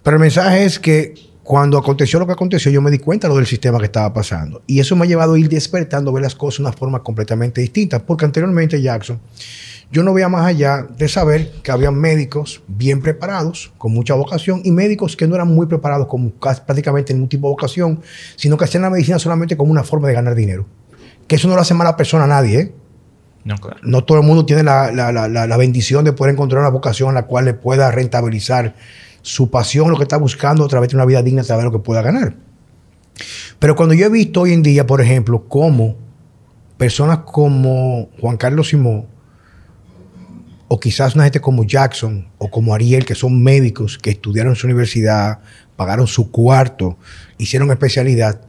Speaker 1: Pero el mensaje es que cuando aconteció lo que aconteció, yo me di cuenta de lo del sistema que estaba pasando. Y eso me ha llevado a ir despertando, ver las cosas de una forma completamente distinta. Porque anteriormente, Jackson, yo no veía más allá de saber que había médicos bien preparados, con mucha vocación, y médicos que no eran muy preparados, con prácticamente ningún tipo de vocación, sino que hacían la medicina solamente como una forma de ganar dinero. Que eso no lo hace mala persona a nadie, ¿eh? No, todo el mundo tiene la, bendición de poder encontrar una vocación en la cual le pueda rentabilizar su pasión, lo que está buscando a través de una vida digna, de lo que pueda ganar. Pero cuando yo he visto hoy en día, por ejemplo, cómo personas como Juan Carlos Simón, o quizás una gente como Jackson o como Ariel, que son médicos que estudiaron en su universidad, pagaron su cuarto, hicieron especialidad,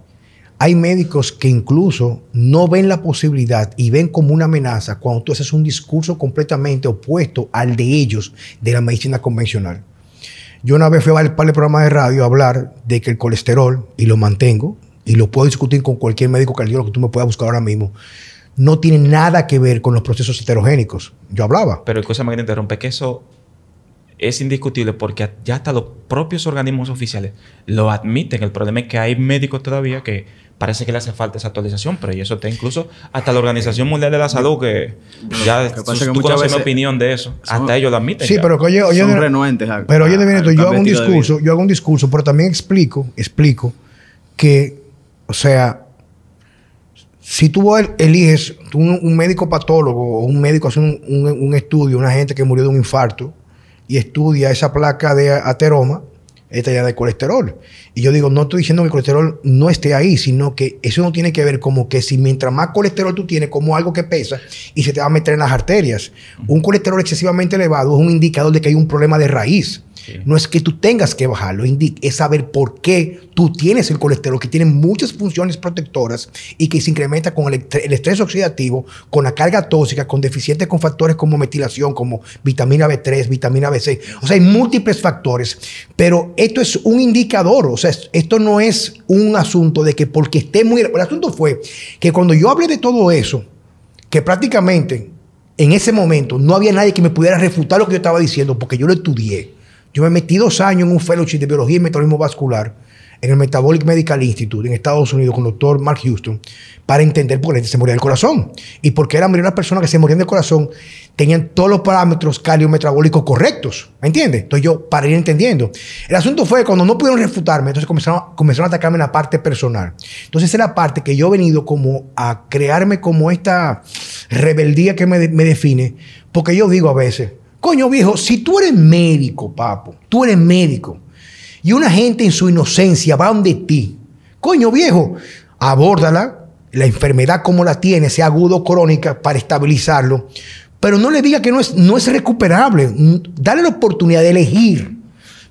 Speaker 1: hay médicos que incluso no ven la posibilidad y ven como una amenaza cuando tú haces un discurso completamente opuesto al de ellos de la medicina convencional. Yo una vez fui al programa de radio a hablar de que el colesterol, y lo mantengo, y lo puedo discutir con cualquier médico cardiólogo que tú me puedas buscar ahora mismo, no tiene nada que ver con los procesos heterogénicos. Yo hablaba.
Speaker 3: Pero cosa más que te interrumpe, que eso es indiscutible porque ya hasta los propios organismos oficiales lo admiten. El problema es que hay médicos todavía que parece que le hace falta esa actualización, pero y eso está incluso hasta la Organización Mundial de la Salud que ya tú, tú conoces mi opinión de eso, hasta ellos lo admiten.
Speaker 1: Sí, pero oye, oye, son renuentes pero oye, yo hago un discurso, yo hago un discurso, pero también explico, explico que, o sea, si tú eliges un, médico patólogo o un médico hace un, un, estudio, una gente que murió de un infarto y estudia esa placa de ateroma, esta ya de colesterol. Y yo digo, no estoy diciendo que el colesterol no esté ahí, sino que eso no tiene que ver como que si mientras más colesterol tú tienes, como algo que pesa y se te va a meter en las arterias. Un colesterol excesivamente elevado es un indicador de que hay un problema de raíz. No es que tú tengas que bajarlo, es saber por qué tú tienes el colesterol, que tiene muchas funciones protectoras y que se incrementa con el, estrés oxidativo, con la carga tóxica, con deficientes con factores como metilación, como vitamina B3, vitamina B6. O sea, hay múltiples factores, pero esto es un indicador, o sea, esto no es un asunto de que porque esté muy... El asunto fue que cuando yo hablé de todo eso, que prácticamente en ese momento no había nadie que me pudiera refutar lo que yo estaba diciendo, porque yo lo estudié. Yo me metí dos años en un fellowship de biología y metabolismo vascular en el Metabolic Medical Institute en Estados Unidos con el doctor Mark Houston para entender por qué se moría del corazón y por qué eran las personas que se morían del corazón tenían todos los parámetros cardiometabólicos correctos. ¿Me entiendes? Entonces yo para ir entendiendo. El asunto fue cuando no pudieron refutarme, entonces comenzaron, comenzaron a atacarme en la parte personal. Entonces esa es la parte que yo he venido como a crearme como esta rebeldía que me, me define, porque yo digo a veces, Coño viejo, si tú eres médico, papo, tú eres médico, y una gente en su inocencia va donde ti, coño viejo, abórdala, la enfermedad como la tiene, sea agudo crónica, para estabilizarlo, pero no le diga que no es, no es recuperable, dale la oportunidad de elegir.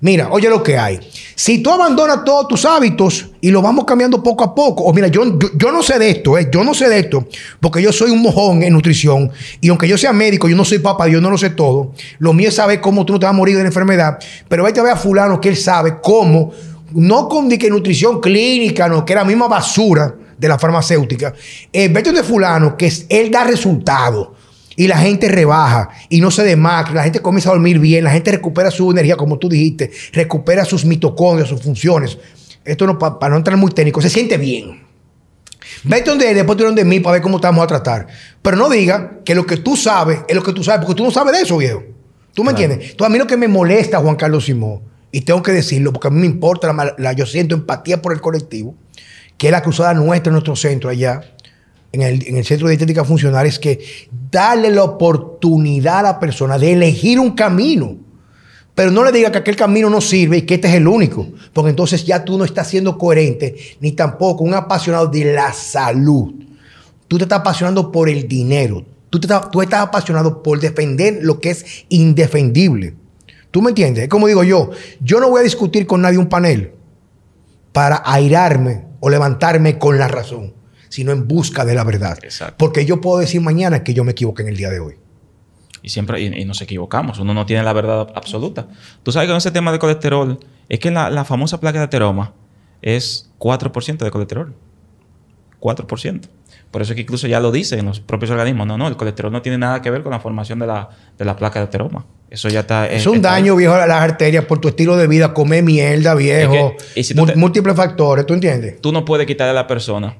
Speaker 1: Mira, oye lo que hay. Si tú abandonas todos tus hábitos y lo vamos cambiando poco a poco, o mira, yo, yo, no sé de esto, eh, yo no sé de esto, porque yo soy un mojón en nutrición y aunque yo sea médico, yo no soy papá, yo no lo sé todo. Lo mío es saber cómo tú no te vas a morir de la enfermedad, pero vete a ver a fulano que él sabe cómo, no con que nutrición clínica, no, que era la misma basura de la farmacéutica. Eh, vete de fulano que él da resultados y la gente rebaja y no se demacra, la gente comienza a dormir bien, la gente recupera su energía, como tú dijiste, recupera sus mitocondrias, sus funciones. Esto no, para no entrar muy técnico, se siente bien. Vete donde él, después tú donde mí para ver cómo estamos a tratar. Pero no diga que lo que tú sabes es lo que tú sabes, porque tú no sabes de eso, viejo. ¿Tú me entiendes? Entonces, a mí lo que me molesta, Juan Carlos Simón, y tengo que decirlo, porque a mí me importa, la, yo siento empatía por el colectivo, que es la cruzada nuestra en nuestro centro allá, en el, Centro de Estética Funcional es que darle la oportunidad a la persona de elegir un camino. Pero no le diga que aquel camino no sirve y que este es el único. Porque entonces ya tú no estás siendo coherente, ni tampoco un apasionado de la salud. Tú te estás apasionando por el dinero. Tú, tú estás apasionado por defender lo que es indefendible. ¿Tú me entiendes? Es como digo yo, yo no voy a discutir con nadie un panel para airarme o levantarme con la razón sino en busca de la verdad. Porque yo puedo decir mañana que yo me equivoqué en el día de hoy.
Speaker 3: Y siempre y, nos equivocamos. Uno no tiene la verdad absoluta. Tú sabes que con ese tema de colesterol, es que la, famosa placa de ateroma es 4% de colesterol. 4%. Por eso es que incluso ya lo dicen los propios organismos. No, no, el colesterol no tiene nada que ver con la formación de la, placa de ateroma. Eso ya está...
Speaker 1: Es un daño, viejo, a las arterias por tu estilo de vida. Comer mierda, viejo. múltiples factores, ¿tú entiendes?
Speaker 3: Tú no puedes quitarle a la persona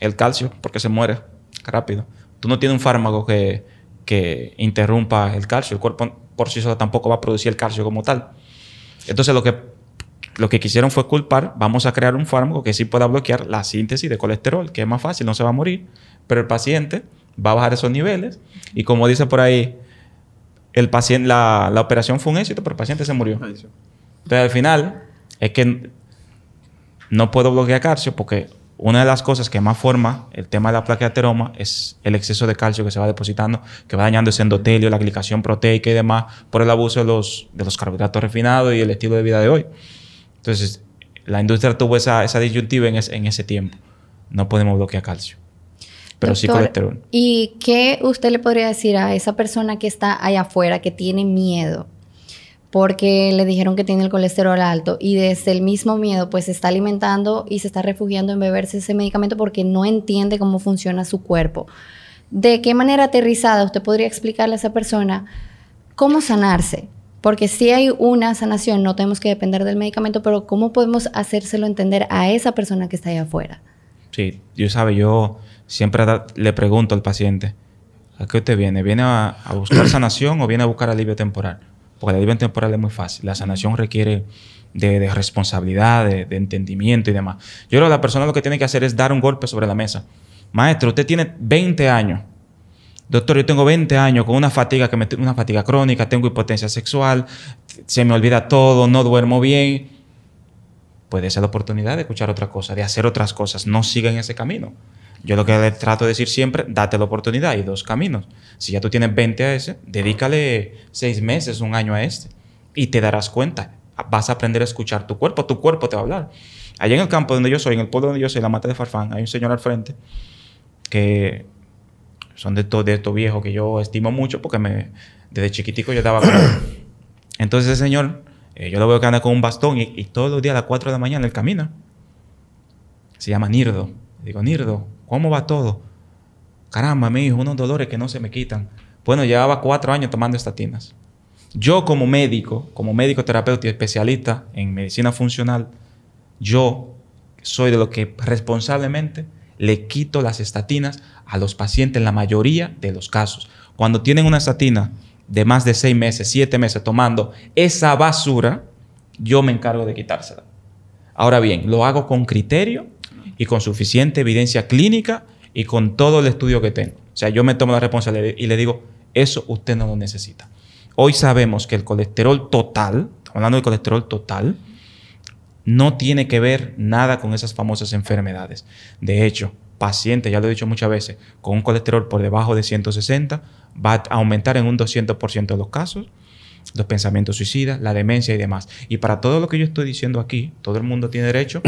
Speaker 3: el calcio porque se muere rápido. Tú no tienes un fármaco que, que interrumpa el calcio. El cuerpo por sí solo tampoco va a producir el calcio como tal. Entonces lo que, lo que quisieron fue culpar, vamos a crear un fármaco que sí pueda bloquear la síntesis de colesterol, que es más fácil, no se va a morir, pero el paciente va a bajar esos niveles y como dice por ahí, el paciente, la, la operación fue un éxito, pero el paciente se murió. Entonces al final es que no puedo bloquear calcio porque una de las cosas que más forma el tema de la placa de ateroma es el exceso de calcio que se va depositando, que va dañando ese endotelio, la glicación proteica y demás, por el abuso de los, de los carbohidratos refinados y el estilo de vida de hoy. Entonces, la industria tuvo esa, esa disyuntiva en, en ese tiempo. no podemos bloquear calcio. Pero sí colesterol.
Speaker 2: ¿Y qué usted le podría decir a esa persona que está allá afuera, que tiene miedo? Porque le dijeron que tiene el colesterol alto y desde el mismo miedo pues se está alimentando y se está refugiando en beberse ese medicamento porque no entiende cómo funciona su cuerpo. ¿De qué manera aterrizada usted podría explicarle a esa persona cómo sanarse? Porque si hay una sanación, no tenemos que depender del medicamento, pero ¿cómo podemos hacérselo entender a esa persona que está allá afuera?
Speaker 3: Sí, yo sabe, yo siempre le pregunto al paciente, ¿a qué usted viene? ¿Viene a, buscar (clears throat) sanación o viene a buscar alivio temporal? Porque el alivio temporal es muy fácil. La sanación requiere de, responsabilidad, de, de, entendimiento y demás. Yo creo que la persona lo que tiene que hacer es dar un golpe sobre la mesa. Maestro, usted tiene 20 años Doctor, yo tengo 20 años con una fatiga, que me, una fatiga crónica, tengo hipotencia sexual, se me olvida todo, no duermo bien. Puede ser la oportunidad de escuchar otra cosa, de hacer otras cosas. No siga en ese camino. Yo lo que le trato de decir siempre, date la oportunidad. Hay dos caminos. Si ya tú tienes 20 a ese, dedícale 6 meses, un año a este. Y te darás cuenta. Vas a aprender a escuchar tu cuerpo. Tu cuerpo te va a hablar. Allá en el campo donde yo soy, en el pueblo donde yo soy, la mata de Farfán, hay un señor al frente que son de estos de estos viejos que yo estimo mucho porque me, desde chiquitico yo daba (coughs) Entonces ese señor, eh, yo lo veo que anda con un bastón y, todos los días a las 4 de la mañana él camina. Se llama Nirdo. digo, Nirdo, ¿cómo va todo? Caramba, mi hijo, unos dolores que no se me quitan. Bueno, llevaba cuatro años tomando estatinas. Yo como médico, como médico terapeuta y especialista en medicina funcional, yo soy de lo que responsablemente le quito las estatinas a los pacientes en la mayoría de los casos. Cuando tienen una estatina de más de seis meses, siete meses tomando esa basura, yo me encargo de quitársela. Ahora bien, lo hago con criterio y con suficiente evidencia clínica y con todo el estudio que tengo. O sea, yo me tomo la responsabilidad y le digo, eso usted no lo necesita. Hoy sabemos que el colesterol total, hablando del colesterol total, no tiene que ver nada con esas famosas enfermedades. De hecho, pacientes, ya lo he dicho muchas veces, con un colesterol por debajo de 160 va a aumentar en un 200% de los casos los pensamientos suicidas, la demencia y demás. Y para todo lo que yo estoy diciendo aquí, todo el mundo tiene derecho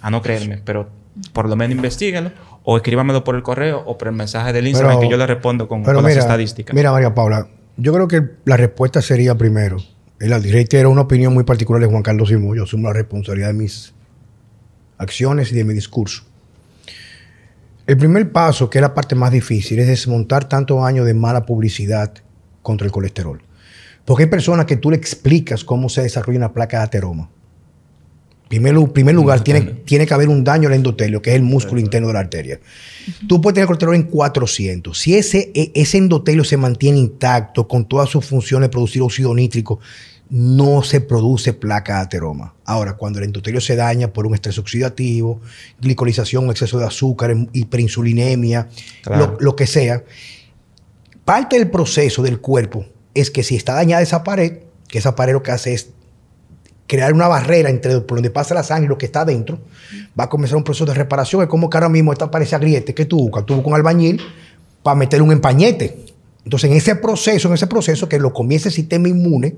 Speaker 3: a no creerme, pero por lo menos investiguenlo o escríbamelo por el correo o por el mensaje del Instagram que yo le respondo con, las estadísticas.
Speaker 1: Mira, María Paula, yo creo que la respuesta sería primero el era una opinión muy particular de Juan Carlos Simón. Yo asumo la responsabilidad de mis acciones y de mi discurso. El primer paso, que es la parte más difícil, es desmontar tantos años de mala publicidad contra el colesterol. Porque hay personas que tú le explicas cómo se desarrolla una placa de ateroma. En primer lugar, tiene, tiene, que haber un daño al endotelio, que es el músculo interno de la arteria. Tú puedes tener colesterol en 400. Si ese, e, ese endotelio se mantiene intacto, con todas sus funciones producir óxido nítrico, no se produce placa de ateroma. Ahora, cuando el endotelio se daña por un estrés oxidativo, glicolización, exceso de azúcar, hiperinsulinemia, lo, lo que sea, parte del proceso del cuerpo es que si está dañada esa pared, que esa pared lo que hace es crear una barrera entre por donde pasa la sangre y lo que está adentro, va a comenzar un proceso de reparación. Es como que ahora mismo esta parece agriete que tú buscas, tú buscas un albañil para meter un empañete. Entonces, en ese proceso, en ese proceso que lo comienza el sistema inmune,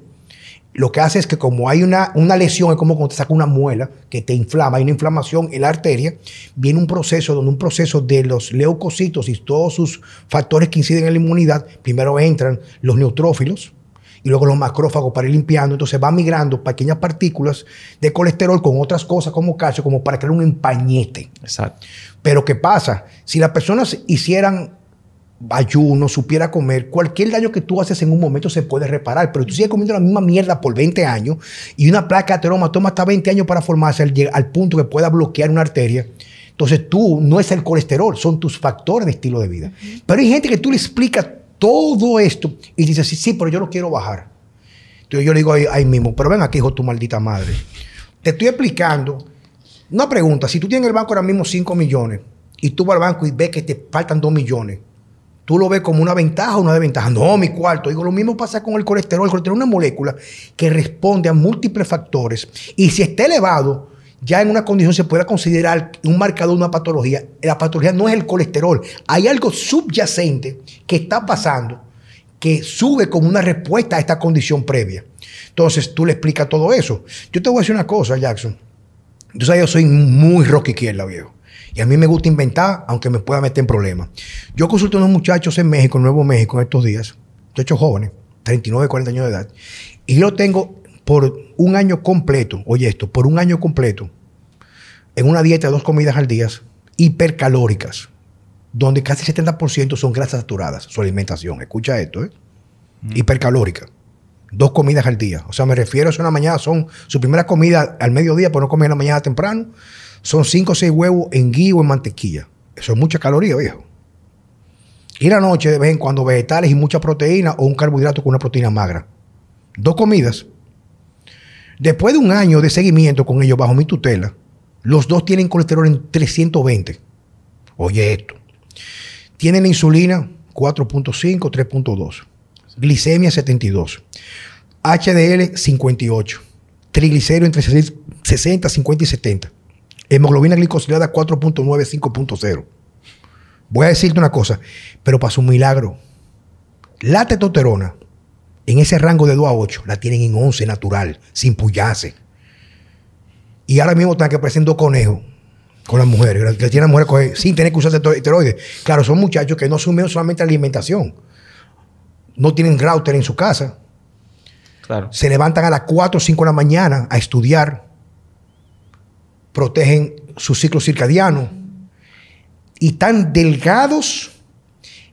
Speaker 1: lo que hace es que como hay una, una lesión, es como cuando te saca una muela que te inflama, hay una inflamación en la arteria, viene un proceso donde un proceso de los leucocitos y todos sus factores que inciden en la inmunidad, primero entran los neutrófilos, y luego los macrófagos para ir limpiando. Entonces va migrando pequeñas partículas de colesterol con otras cosas como calcio, como para crear un empañete.
Speaker 3: Exacto.
Speaker 1: Pero ¿qué pasa? Si las personas hicieran ayuno, supiera comer, cualquier daño que tú haces en un momento se puede reparar, pero tú sigues comiendo la misma mierda por 20 años y una placa de ateroma toma hasta 20 años para formarse al, al punto que pueda bloquear una arteria. Entonces tú no es el colesterol, son tus factores de estilo de vida. Pero hay gente que tú le explicas todo esto y dice, sí, sí, pero yo lo quiero bajar. Entonces yo le digo ahí, mismo, pero ven aquí, hijo, tu maldita madre. Te estoy explicando una pregunta. Si tú tienes en el banco ahora mismo 5 millones y tú vas al banco y ves que te faltan 2 millones, ¿tú lo ves como una ventaja o una desventaja? No, mi cuarto. Digo, lo mismo pasa con el colesterol. El colesterol es una molécula que responde a múltiples factores y si está elevado, ya en una condición se puede considerar un marcador una patología. La patología no es el colesterol. Hay algo subyacente que está pasando que sube como una respuesta a esta condición previa. Entonces tú le explicas todo eso. Yo te voy a decir una cosa, Jackson. Tú sabes, yo soy muy rock izquierda, viejo. Y a mí me gusta inventar, aunque me pueda meter en problemas. Yo consulto a unos muchachos en México, en Nuevo México, en estos días, muchachos jóvenes, 39, 40 años de edad, y yo tengo por un año completo, oye esto, por un año completo, en una dieta de dos comidas al día, hipercalóricas, donde casi 70% son grasas saturadas, su alimentación. Escucha esto, ¿eh? Hipercalórica. Dos comidas al día. O sea, me refiero a eso en la mañana, son su primera comida al mediodía, por no comer en la mañana temprano, son 5 o 6 huevos en guía o en mantequilla. Eso es mucha caloría, viejo. Y la noche, de vez en cuando, vegetales y mucha proteína o un carbohidrato con una proteína magra. Dos comidas. Después de un año de seguimiento con ellos bajo mi tutela, los dos tienen colesterol en 320. Oye esto. Tienen insulina 4.5, 3.2. Glicemia 72. HDL 58. Triglicéridos entre 60, 50 y 70. Hemoglobina glicosilada 4.9, 5.0. Voy a decirte una cosa, pero para su milagro, la testosterona en ese rango de 2 a 8 la tienen en 11 natural, sin puyarse. Y ahora mismo están que aparecen dos conejos con las mujeres, que tienen las mujeres sin tener que usar esteroides. Claro, son muchachos que no asumen solamente la alimentación. No tienen router en su casa. Claro. Se levantan a las 4 o 5 de la mañana a estudiar protegen su ciclo circadiano y tan delgados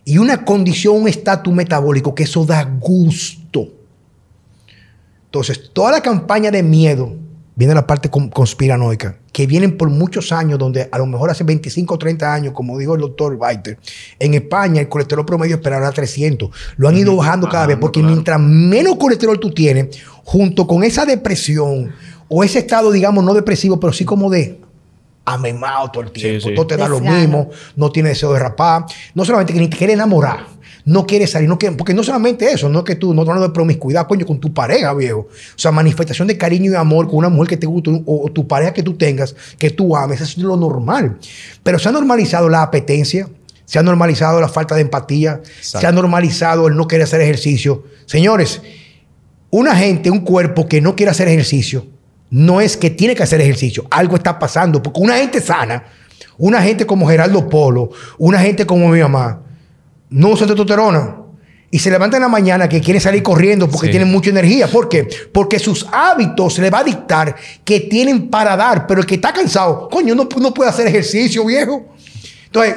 Speaker 1: y una condición, un estatus metabólico que eso da gusto. Entonces, toda la campaña de miedo viene la parte conspiranoica, que vienen por muchos años, donde a lo mejor hace 25 o 30 años, como dijo el doctor Weiter, en España el colesterol promedio esperará 300. Lo han ido bajando cada vez, porque mientras menos colesterol tú tienes, junto con esa depresión, o ese estado, digamos, no depresivo, pero sí como de amemado todo el tiempo. Todo te da lo mismo, no tiene deseo de rapar. No solamente que ni te quiere enamorar, no quiere salir, no quiere, porque no solamente eso, no es que tú, no hablando de promiscuidad, coño, con tu pareja, viejo. O sea, manifestación de cariño y amor con una mujer que te guste o, tu pareja que tú tengas, que tú ames, eso es lo normal. Pero se ha normalizado la apetencia, se ha normalizado la falta de empatía, se ha normalizado el no querer hacer ejercicio. Señores, una gente, un cuerpo que no quiere hacer ejercicio, no es que tiene que hacer ejercicio, algo está pasando, porque una gente sana, una gente como Geraldo Polo, una gente como mi mamá, no usa testosterona y se levanta en la mañana que quiere salir corriendo porque tienen mucha energía. ¿Por qué? Porque sus hábitos le va a dictar que tienen para dar, pero el que está cansado, coño, no, no puede hacer ejercicio, viejo. Entonces,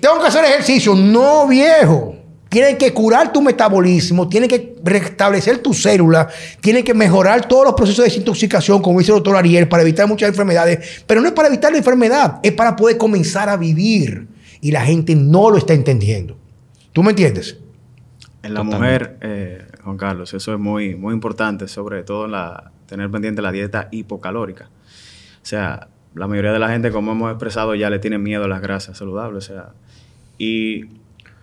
Speaker 1: tengo que hacer ejercicio, no, viejo. Tienen que curar tu metabolismo, tienen que restablecer tu célula, tienen que mejorar todos los procesos de desintoxicación, como dice el doctor Ariel, para evitar muchas enfermedades. Pero no es para evitar la enfermedad, es para poder comenzar a vivir. Y la gente no lo está entendiendo. ¿Tú me entiendes?
Speaker 4: En la mujer, eh, Juan Carlos, eso es muy, muy importante, sobre todo la, tener pendiente la dieta hipocalórica. O sea, la mayoría de la gente, como hemos expresado, ya le tiene miedo a las grasas saludables. O sea, y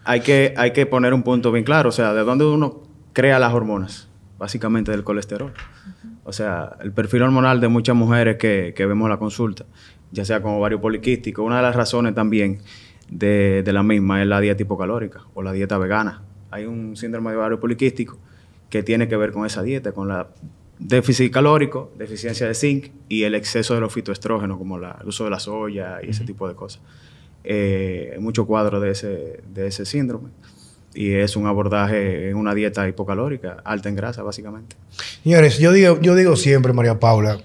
Speaker 4: hay que, hay que poner un punto bien claro, o sea, de dónde uno crea las hormonas, básicamente del colesterol. O sea, el perfil hormonal de muchas mujeres que, vemos en la consulta, ya sea como ovario poliquístico, una de las razones también de, la misma es la dieta hipocalórica o la dieta vegana. Hay un síndrome de ovario poliquístico que tiene que ver con esa dieta, con la déficit calórico, deficiencia de zinc y el exceso de los fitoestrógenos, como el uso de la soya y ese tipo de cosas eh, muchos cuadros de ese, de ese síndrome. Y es un abordaje en una dieta hipocalórica, alta en grasa, básicamente.
Speaker 1: Señores, yo digo, yo digo siempre, María Paula,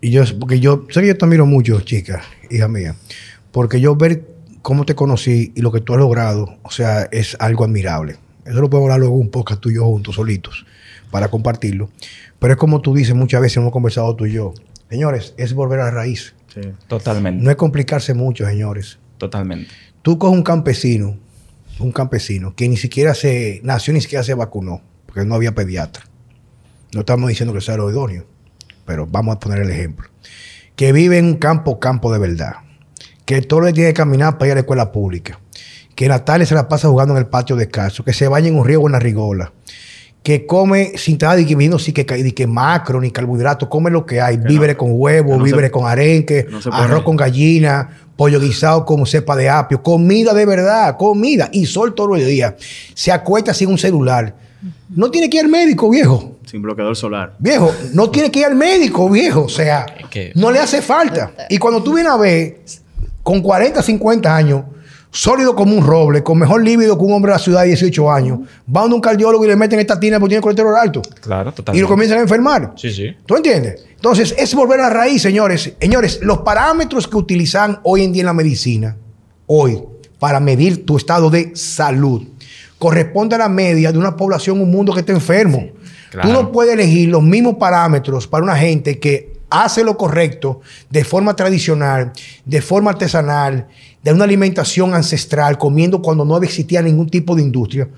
Speaker 1: y yo, porque yo sé que yo te admiro mucho, chica, hija mía, porque yo ver cómo te conocí y lo que tú has logrado, o sea, es algo admirable. Eso lo podemos hablar luego un poco tú y yo juntos, solitos, para compartirlo. Pero es como tú dices, muchas veces hemos conversado tú y yo. Señores, es volver a la raíz.
Speaker 3: Sí, totalmente.
Speaker 1: No es complicarse mucho, señores.
Speaker 3: Totalmente.
Speaker 1: Tú coges un campesino, un campesino que ni siquiera se nació, ni siquiera se vacunó, porque no había pediatra. No estamos diciendo que sea lo idóneo, pero vamos a poner el ejemplo. Que vive en un campo, campo de verdad. Que todo le tiene que caminar para ir a la escuela pública. Que Natalia se la pasa jugando en el patio de caso. Que se baña en un río o en la rigola que come sin estar que vino, sí que, que macro ni carbohidratos, come lo que hay, víveres con huevo, víveres con arenque, arroz con gallina, pollo guisado con cepa de apio, comida de verdad, comida y sol todo el día. Se acuesta sin un celular. No tiene que ir al médico, viejo.
Speaker 4: Sin bloqueador solar.
Speaker 1: Viejo, no tiene que ir al médico, viejo. O sea, no le hace falta. Y cuando tú vienes a ver, con 40, 50 años, sólido como un roble, con mejor líbido que un hombre de la ciudad de 18 años, va a un cardiólogo y le meten esta tina porque tiene colesterol alto.
Speaker 3: Claro, totalmente.
Speaker 1: Y lo comienzan a enfermar.
Speaker 3: Sí, sí.
Speaker 1: ¿Tú entiendes? Entonces, es volver a la raíz, señores. Señores, los parámetros que utilizan hoy en día en la medicina, hoy, para medir tu estado de salud, corresponde a la media de una población, un mundo que está enfermo. Tú no puedes elegir los mismos parámetros para una gente que hace lo correcto de forma tradicional, de forma artesanal, de una alimentación ancestral, comiendo cuando no existía ningún tipo de industria,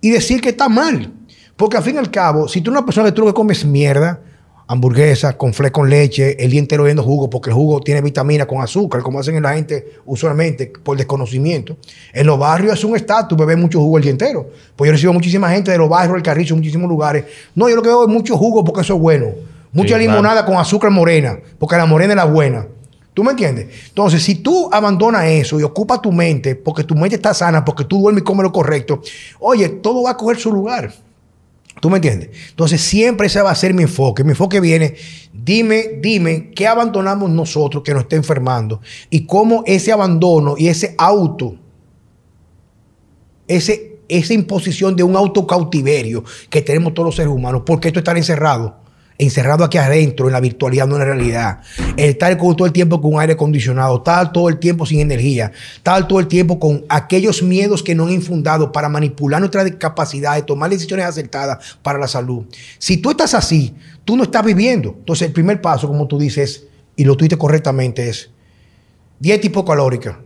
Speaker 1: y decir que está mal. Porque al fin y al cabo, si tú eres una persona que tú lo que comes mierda, hamburguesa, con fle con leche, el día entero viendo jugo, porque el jugo tiene vitamina con azúcar, como hacen la gente usualmente por desconocimiento. En los barrios es un estatus beber mucho jugo el día entero. Pues yo recibo muchísima gente de los barrios, el carrizo, muchísimos lugares. No, yo lo que veo es mucho jugo porque eso es bueno. Mucha limonada con azúcar morena, porque la morena es la buena. ¿Tú me entiendes? Entonces, si tú abandonas eso y ocupas tu mente, porque tu mente está sana, porque tú duermes y comes lo correcto, oye, todo va a coger su lugar. ¿Tú me entiendes? Entonces siempre ese va a ser mi enfoque. Mi enfoque viene, dime, dime, ¿qué abandonamos nosotros que nos está enfermando? Y cómo ese abandono y ese auto, ese, esa imposición de un autocautiverio que tenemos todos los seres humanos, ¿por qué esto está encerrado? Encerrado aquí adentro, en la virtualidad, no en la realidad. estar todo el tiempo con aire acondicionado, estar todo el tiempo sin energía, estar todo el tiempo con aquellos miedos que no han infundado para manipular nuestra capacidad de tomar decisiones acertadas para la salud. Si tú estás así, tú no estás viviendo. Entonces, el primer paso, como tú dices, y lo tuviste correctamente, es dieta hipocalórica.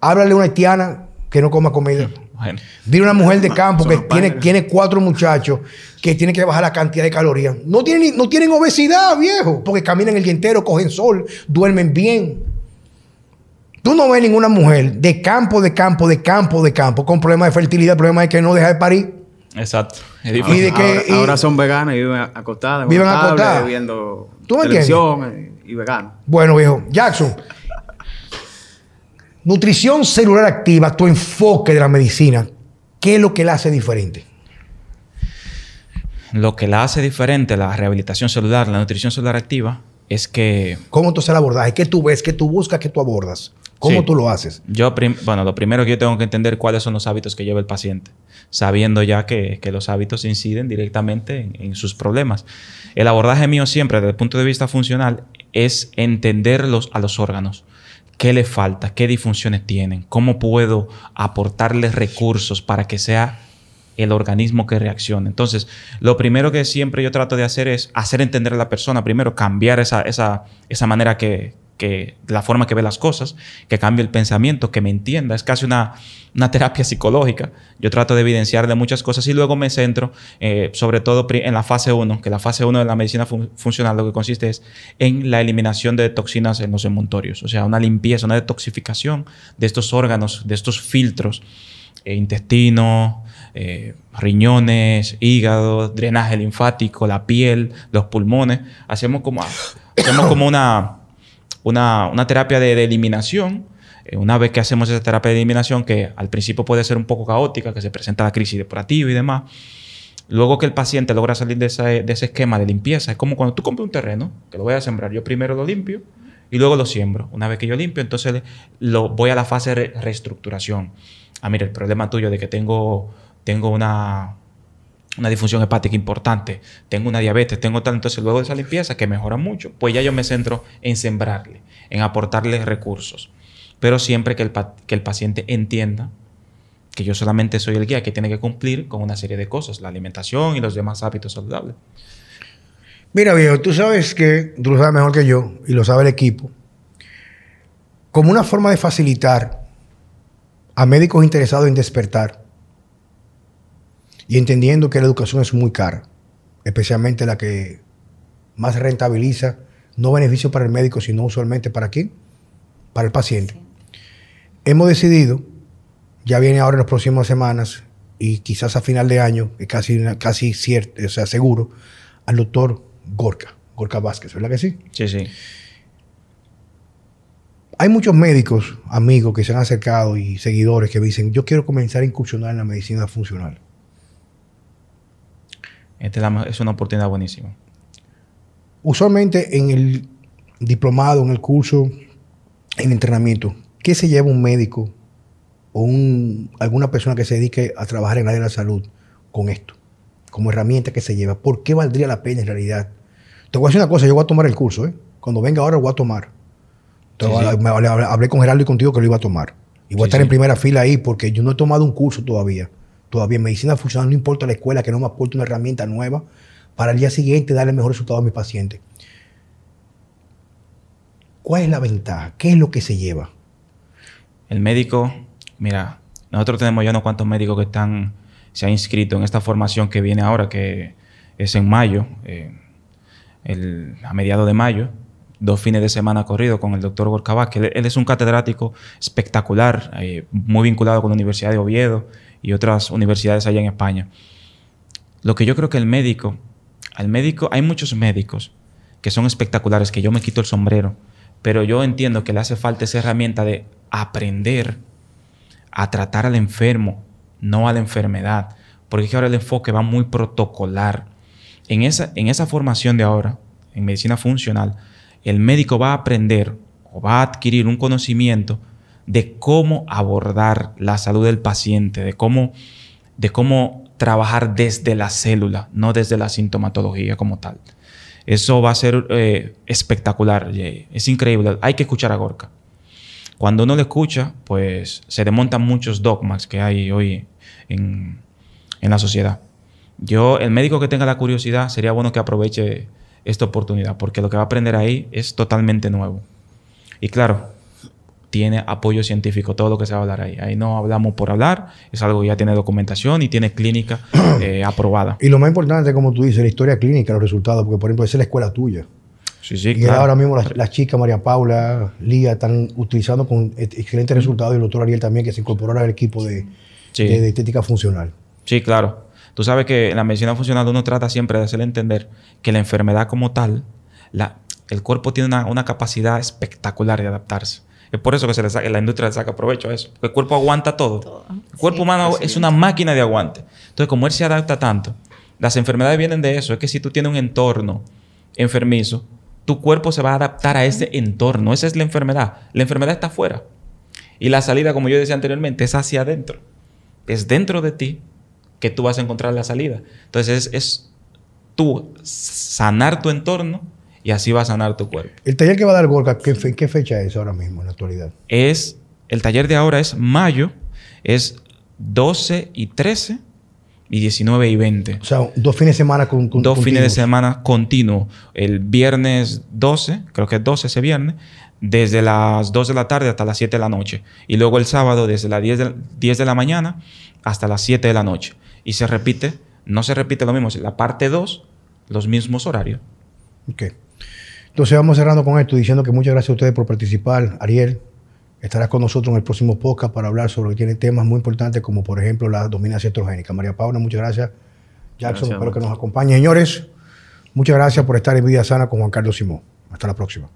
Speaker 1: Háblale a una haitiana que no coma comida. Bueno. una mujer de campo que tiene, tiene cuatro muchachos que tiene que bajar la cantidad de calorías. No tienen, no tienen obesidad, viejo, porque caminan el día entero, cogen sol, duermen bien. Tú no ves ninguna mujer de campo, de campo, de campo, de campo, con problemas de fertilidad, el problema es que no deja de parir.
Speaker 3: Exacto.
Speaker 4: Y de que, ahora, son veganas y viven acostadas.
Speaker 1: Viven acostadas.
Speaker 4: Viendo televisión y veganos.
Speaker 1: Bueno, viejo. Jackson. Nutrición celular activa, tu enfoque de la medicina, ¿qué es lo que la hace diferente?
Speaker 3: Lo que la hace diferente, la rehabilitación celular, la nutrición celular activa, es que...
Speaker 1: ¿Cómo tú haces el abordaje? ¿Qué tú ves? ¿Qué tú buscas? ¿Qué tú abordas? ¿Cómo tú lo haces?
Speaker 3: Yo, bueno, lo primero que yo tengo que entender cuáles son los hábitos que lleva el paciente, sabiendo ya que, los hábitos inciden directamente en, en, sus problemas. El abordaje mío siempre, desde el punto de vista funcional, es entenderlos a los órganos qué le falta, qué disfunciones tienen, cómo puedo aportarles recursos para que sea el organismo que reaccione. Entonces, lo primero que siempre yo trato de hacer es hacer entender a la persona, primero cambiar esa, esa, esa manera que, que la forma que ve las cosas, que cambie el pensamiento, que me entienda. Es casi una, (laughs) terapia psicológica. Yo trato de evidenciarle muchas cosas y luego me centro, eh, sobre todo en la fase 1, que la fase 1 de la medicina funcional lo que consiste es en la eliminación de toxinas en los emuntorios, o sea, una limpieza, una detoxificación de estos órganos, de estos filtros, eh, intestino, eh, riñones, hígado, drenaje linfático, la piel, los pulmones. Hacemos como, hacemos como una una, terapia de, eliminación. Eh, una vez que hacemos esa terapia de eliminación, que al principio puede ser un poco caótica, que se presenta la crisis depurativa y demás, luego que el paciente logra salir de ese, esquema de limpieza, es como cuando tú compras un terreno, que lo voy a sembrar, yo primero lo limpio y luego lo siembro. Una vez que yo limpio, entonces lo, voy a la fase de reestructuración. Ah, mira, el problema tuyo de que tengo, tengo una, una disfunción hepática importante, tengo una diabetes, tengo tal, entonces luego de esa limpieza que mejora mucho, pues ya yo me centro en sembrarle, en aportarle recursos. Pero siempre que el, que el paciente entienda que yo solamente soy el guía que tiene que cumplir con una serie de cosas, la alimentación y los demás hábitos saludables.
Speaker 1: Mira, viejo, tú sabes que, tú lo sabes mejor que yo y lo sabe el equipo, como una forma de facilitar a médicos interesados en despertar, y entendiendo que la educación es muy cara, especialmente la que más rentabiliza, no beneficio para el médico, sino usualmente para quién? Para el paciente. Hemos decidido, ya viene ahora en las próximas semanas y quizás a final de año, casi, casi cierto, o sea, seguro, al doctor Gorka, Gorka Vázquez, ¿verdad que sí?
Speaker 3: Sí, sí.
Speaker 1: Hay muchos médicos, amigos que se han acercado y seguidores que dicen, yo quiero comenzar a incursionar en la medicina funcional.
Speaker 3: Esta es una oportunidad buenísima.
Speaker 1: Usualmente en el diplomado, en el curso, en entrenamiento, ¿qué se lleva un médico o un, alguna persona que se dedique a trabajar en el área de la salud con esto? Como herramienta que se lleva. ¿Por qué valdría la pena en realidad? Te voy a decir una cosa, yo voy a tomar el curso, ¿eh? Cuando venga ahora lo voy a tomar. hablé, con Gerardo y contigo que lo iba a tomar. Y voy a estar en primera fila ahí porque yo no he tomado un curso todavía. Todavía en medicina funcional no importa la escuela que no me aporte una herramienta nueva para el día siguiente darle el mejor resultado a mis pacientes. ¿Cuál es la ventaja? ¿Qué es lo que se lleva?
Speaker 3: El médico, mira, nosotros tenemos ya unos cuantos médicos que están, se han inscrito en esta formación que viene ahora, que es en mayo, eh, a mediados de mayo, dos fines de semana corrido con el doctor Gorka que él, es un catedrático espectacular, eh, muy vinculado con la Universidad de Oviedo y otras universidades allá en España. Lo que yo creo que el médico, al médico, hay muchos médicos que son espectaculares, que yo me quito el sombrero, pero yo entiendo que le hace falta esa herramienta de aprender a tratar al enfermo, no a la enfermedad, porque ahora el enfoque va muy protocolar. En esa, en esa formación de ahora, en medicina funcional, el médico va a aprender o va a adquirir un conocimiento de cómo abordar la salud del paciente, de cómo, de cómo trabajar desde la célula, no desde la sintomatología como tal. Eso va a ser eh, espectacular, es increíble. Hay que escuchar a Gorka. Cuando uno le escucha, pues se desmontan muchos dogmas que hay hoy en, en la sociedad. Yo, el médico que tenga la curiosidad, sería bueno que aproveche esta oportunidad, porque lo que va a aprender ahí es totalmente nuevo. Y claro, tiene apoyo científico, todo lo que se va a hablar ahí. Ahí no hablamos por hablar, es algo que ya tiene documentación y tiene clínica (clears throat) eh, aprobada.
Speaker 1: Y lo más importante, como tú dices, la historia clínica, los resultados, porque por ejemplo, esa es la escuela tuya.
Speaker 3: Sí, sí,
Speaker 1: y ahora mismo las, chicas, María Paula, Lía, están utilizando con excelentes resultados y el doctor Ariel también, que se incorporó al equipo de, de estética funcional.
Speaker 3: Sí, claro. Tú sabes que en la medicina funcional uno trata siempre de hacerle entender que la enfermedad como tal, la, el cuerpo tiene una, capacidad espectacular de adaptarse. Es por eso que se le saca, la industria le saca provecho a eso. Porque el cuerpo aguanta todo. El cuerpo humano es una máquina de aguante. Entonces, como él se adapta tanto, las enfermedades vienen de eso. Es que si tú tienes un entorno enfermizo, tu cuerpo se va a adaptar a ese entorno. Esa es la enfermedad. La enfermedad está afuera. Y la salida, como yo decía anteriormente, es hacia adentro. Es dentro de ti que tú vas a encontrar la salida. Entonces es, tú sanar tu entorno y así va a sanar tu cuerpo.
Speaker 1: El taller que va a dar Gorka, ¿qué, ¿qué, fecha es ahora mismo en la actualidad?
Speaker 3: Es, el taller de ahora es mayo, es 12 y 13 y 19 y 20.
Speaker 1: O sea, dos fines de semana con,
Speaker 3: Dos fines de semana continuo. El viernes 12, creo que es 12 ese viernes, desde las 2 de la tarde hasta las 7 de la noche. Y luego el sábado desde las 10 de, 10 de la mañana hasta las 7 de la noche. Y se repite, no se repite lo mismo, la parte 2, los mismos horarios.
Speaker 1: Ok. Entonces vamos cerrando con esto, diciendo que muchas gracias a ustedes por participar. Ariel, estarás con nosotros en el próximo podcast para hablar sobre que tiene temas muy importantes como por ejemplo la dominancia estrogénica. María Paula, muchas gracias. Jackson, espero que nos acompañe. Señores, muchas gracias por estar en Vida Sana con Juan Carlos Simón. Hasta la próxima.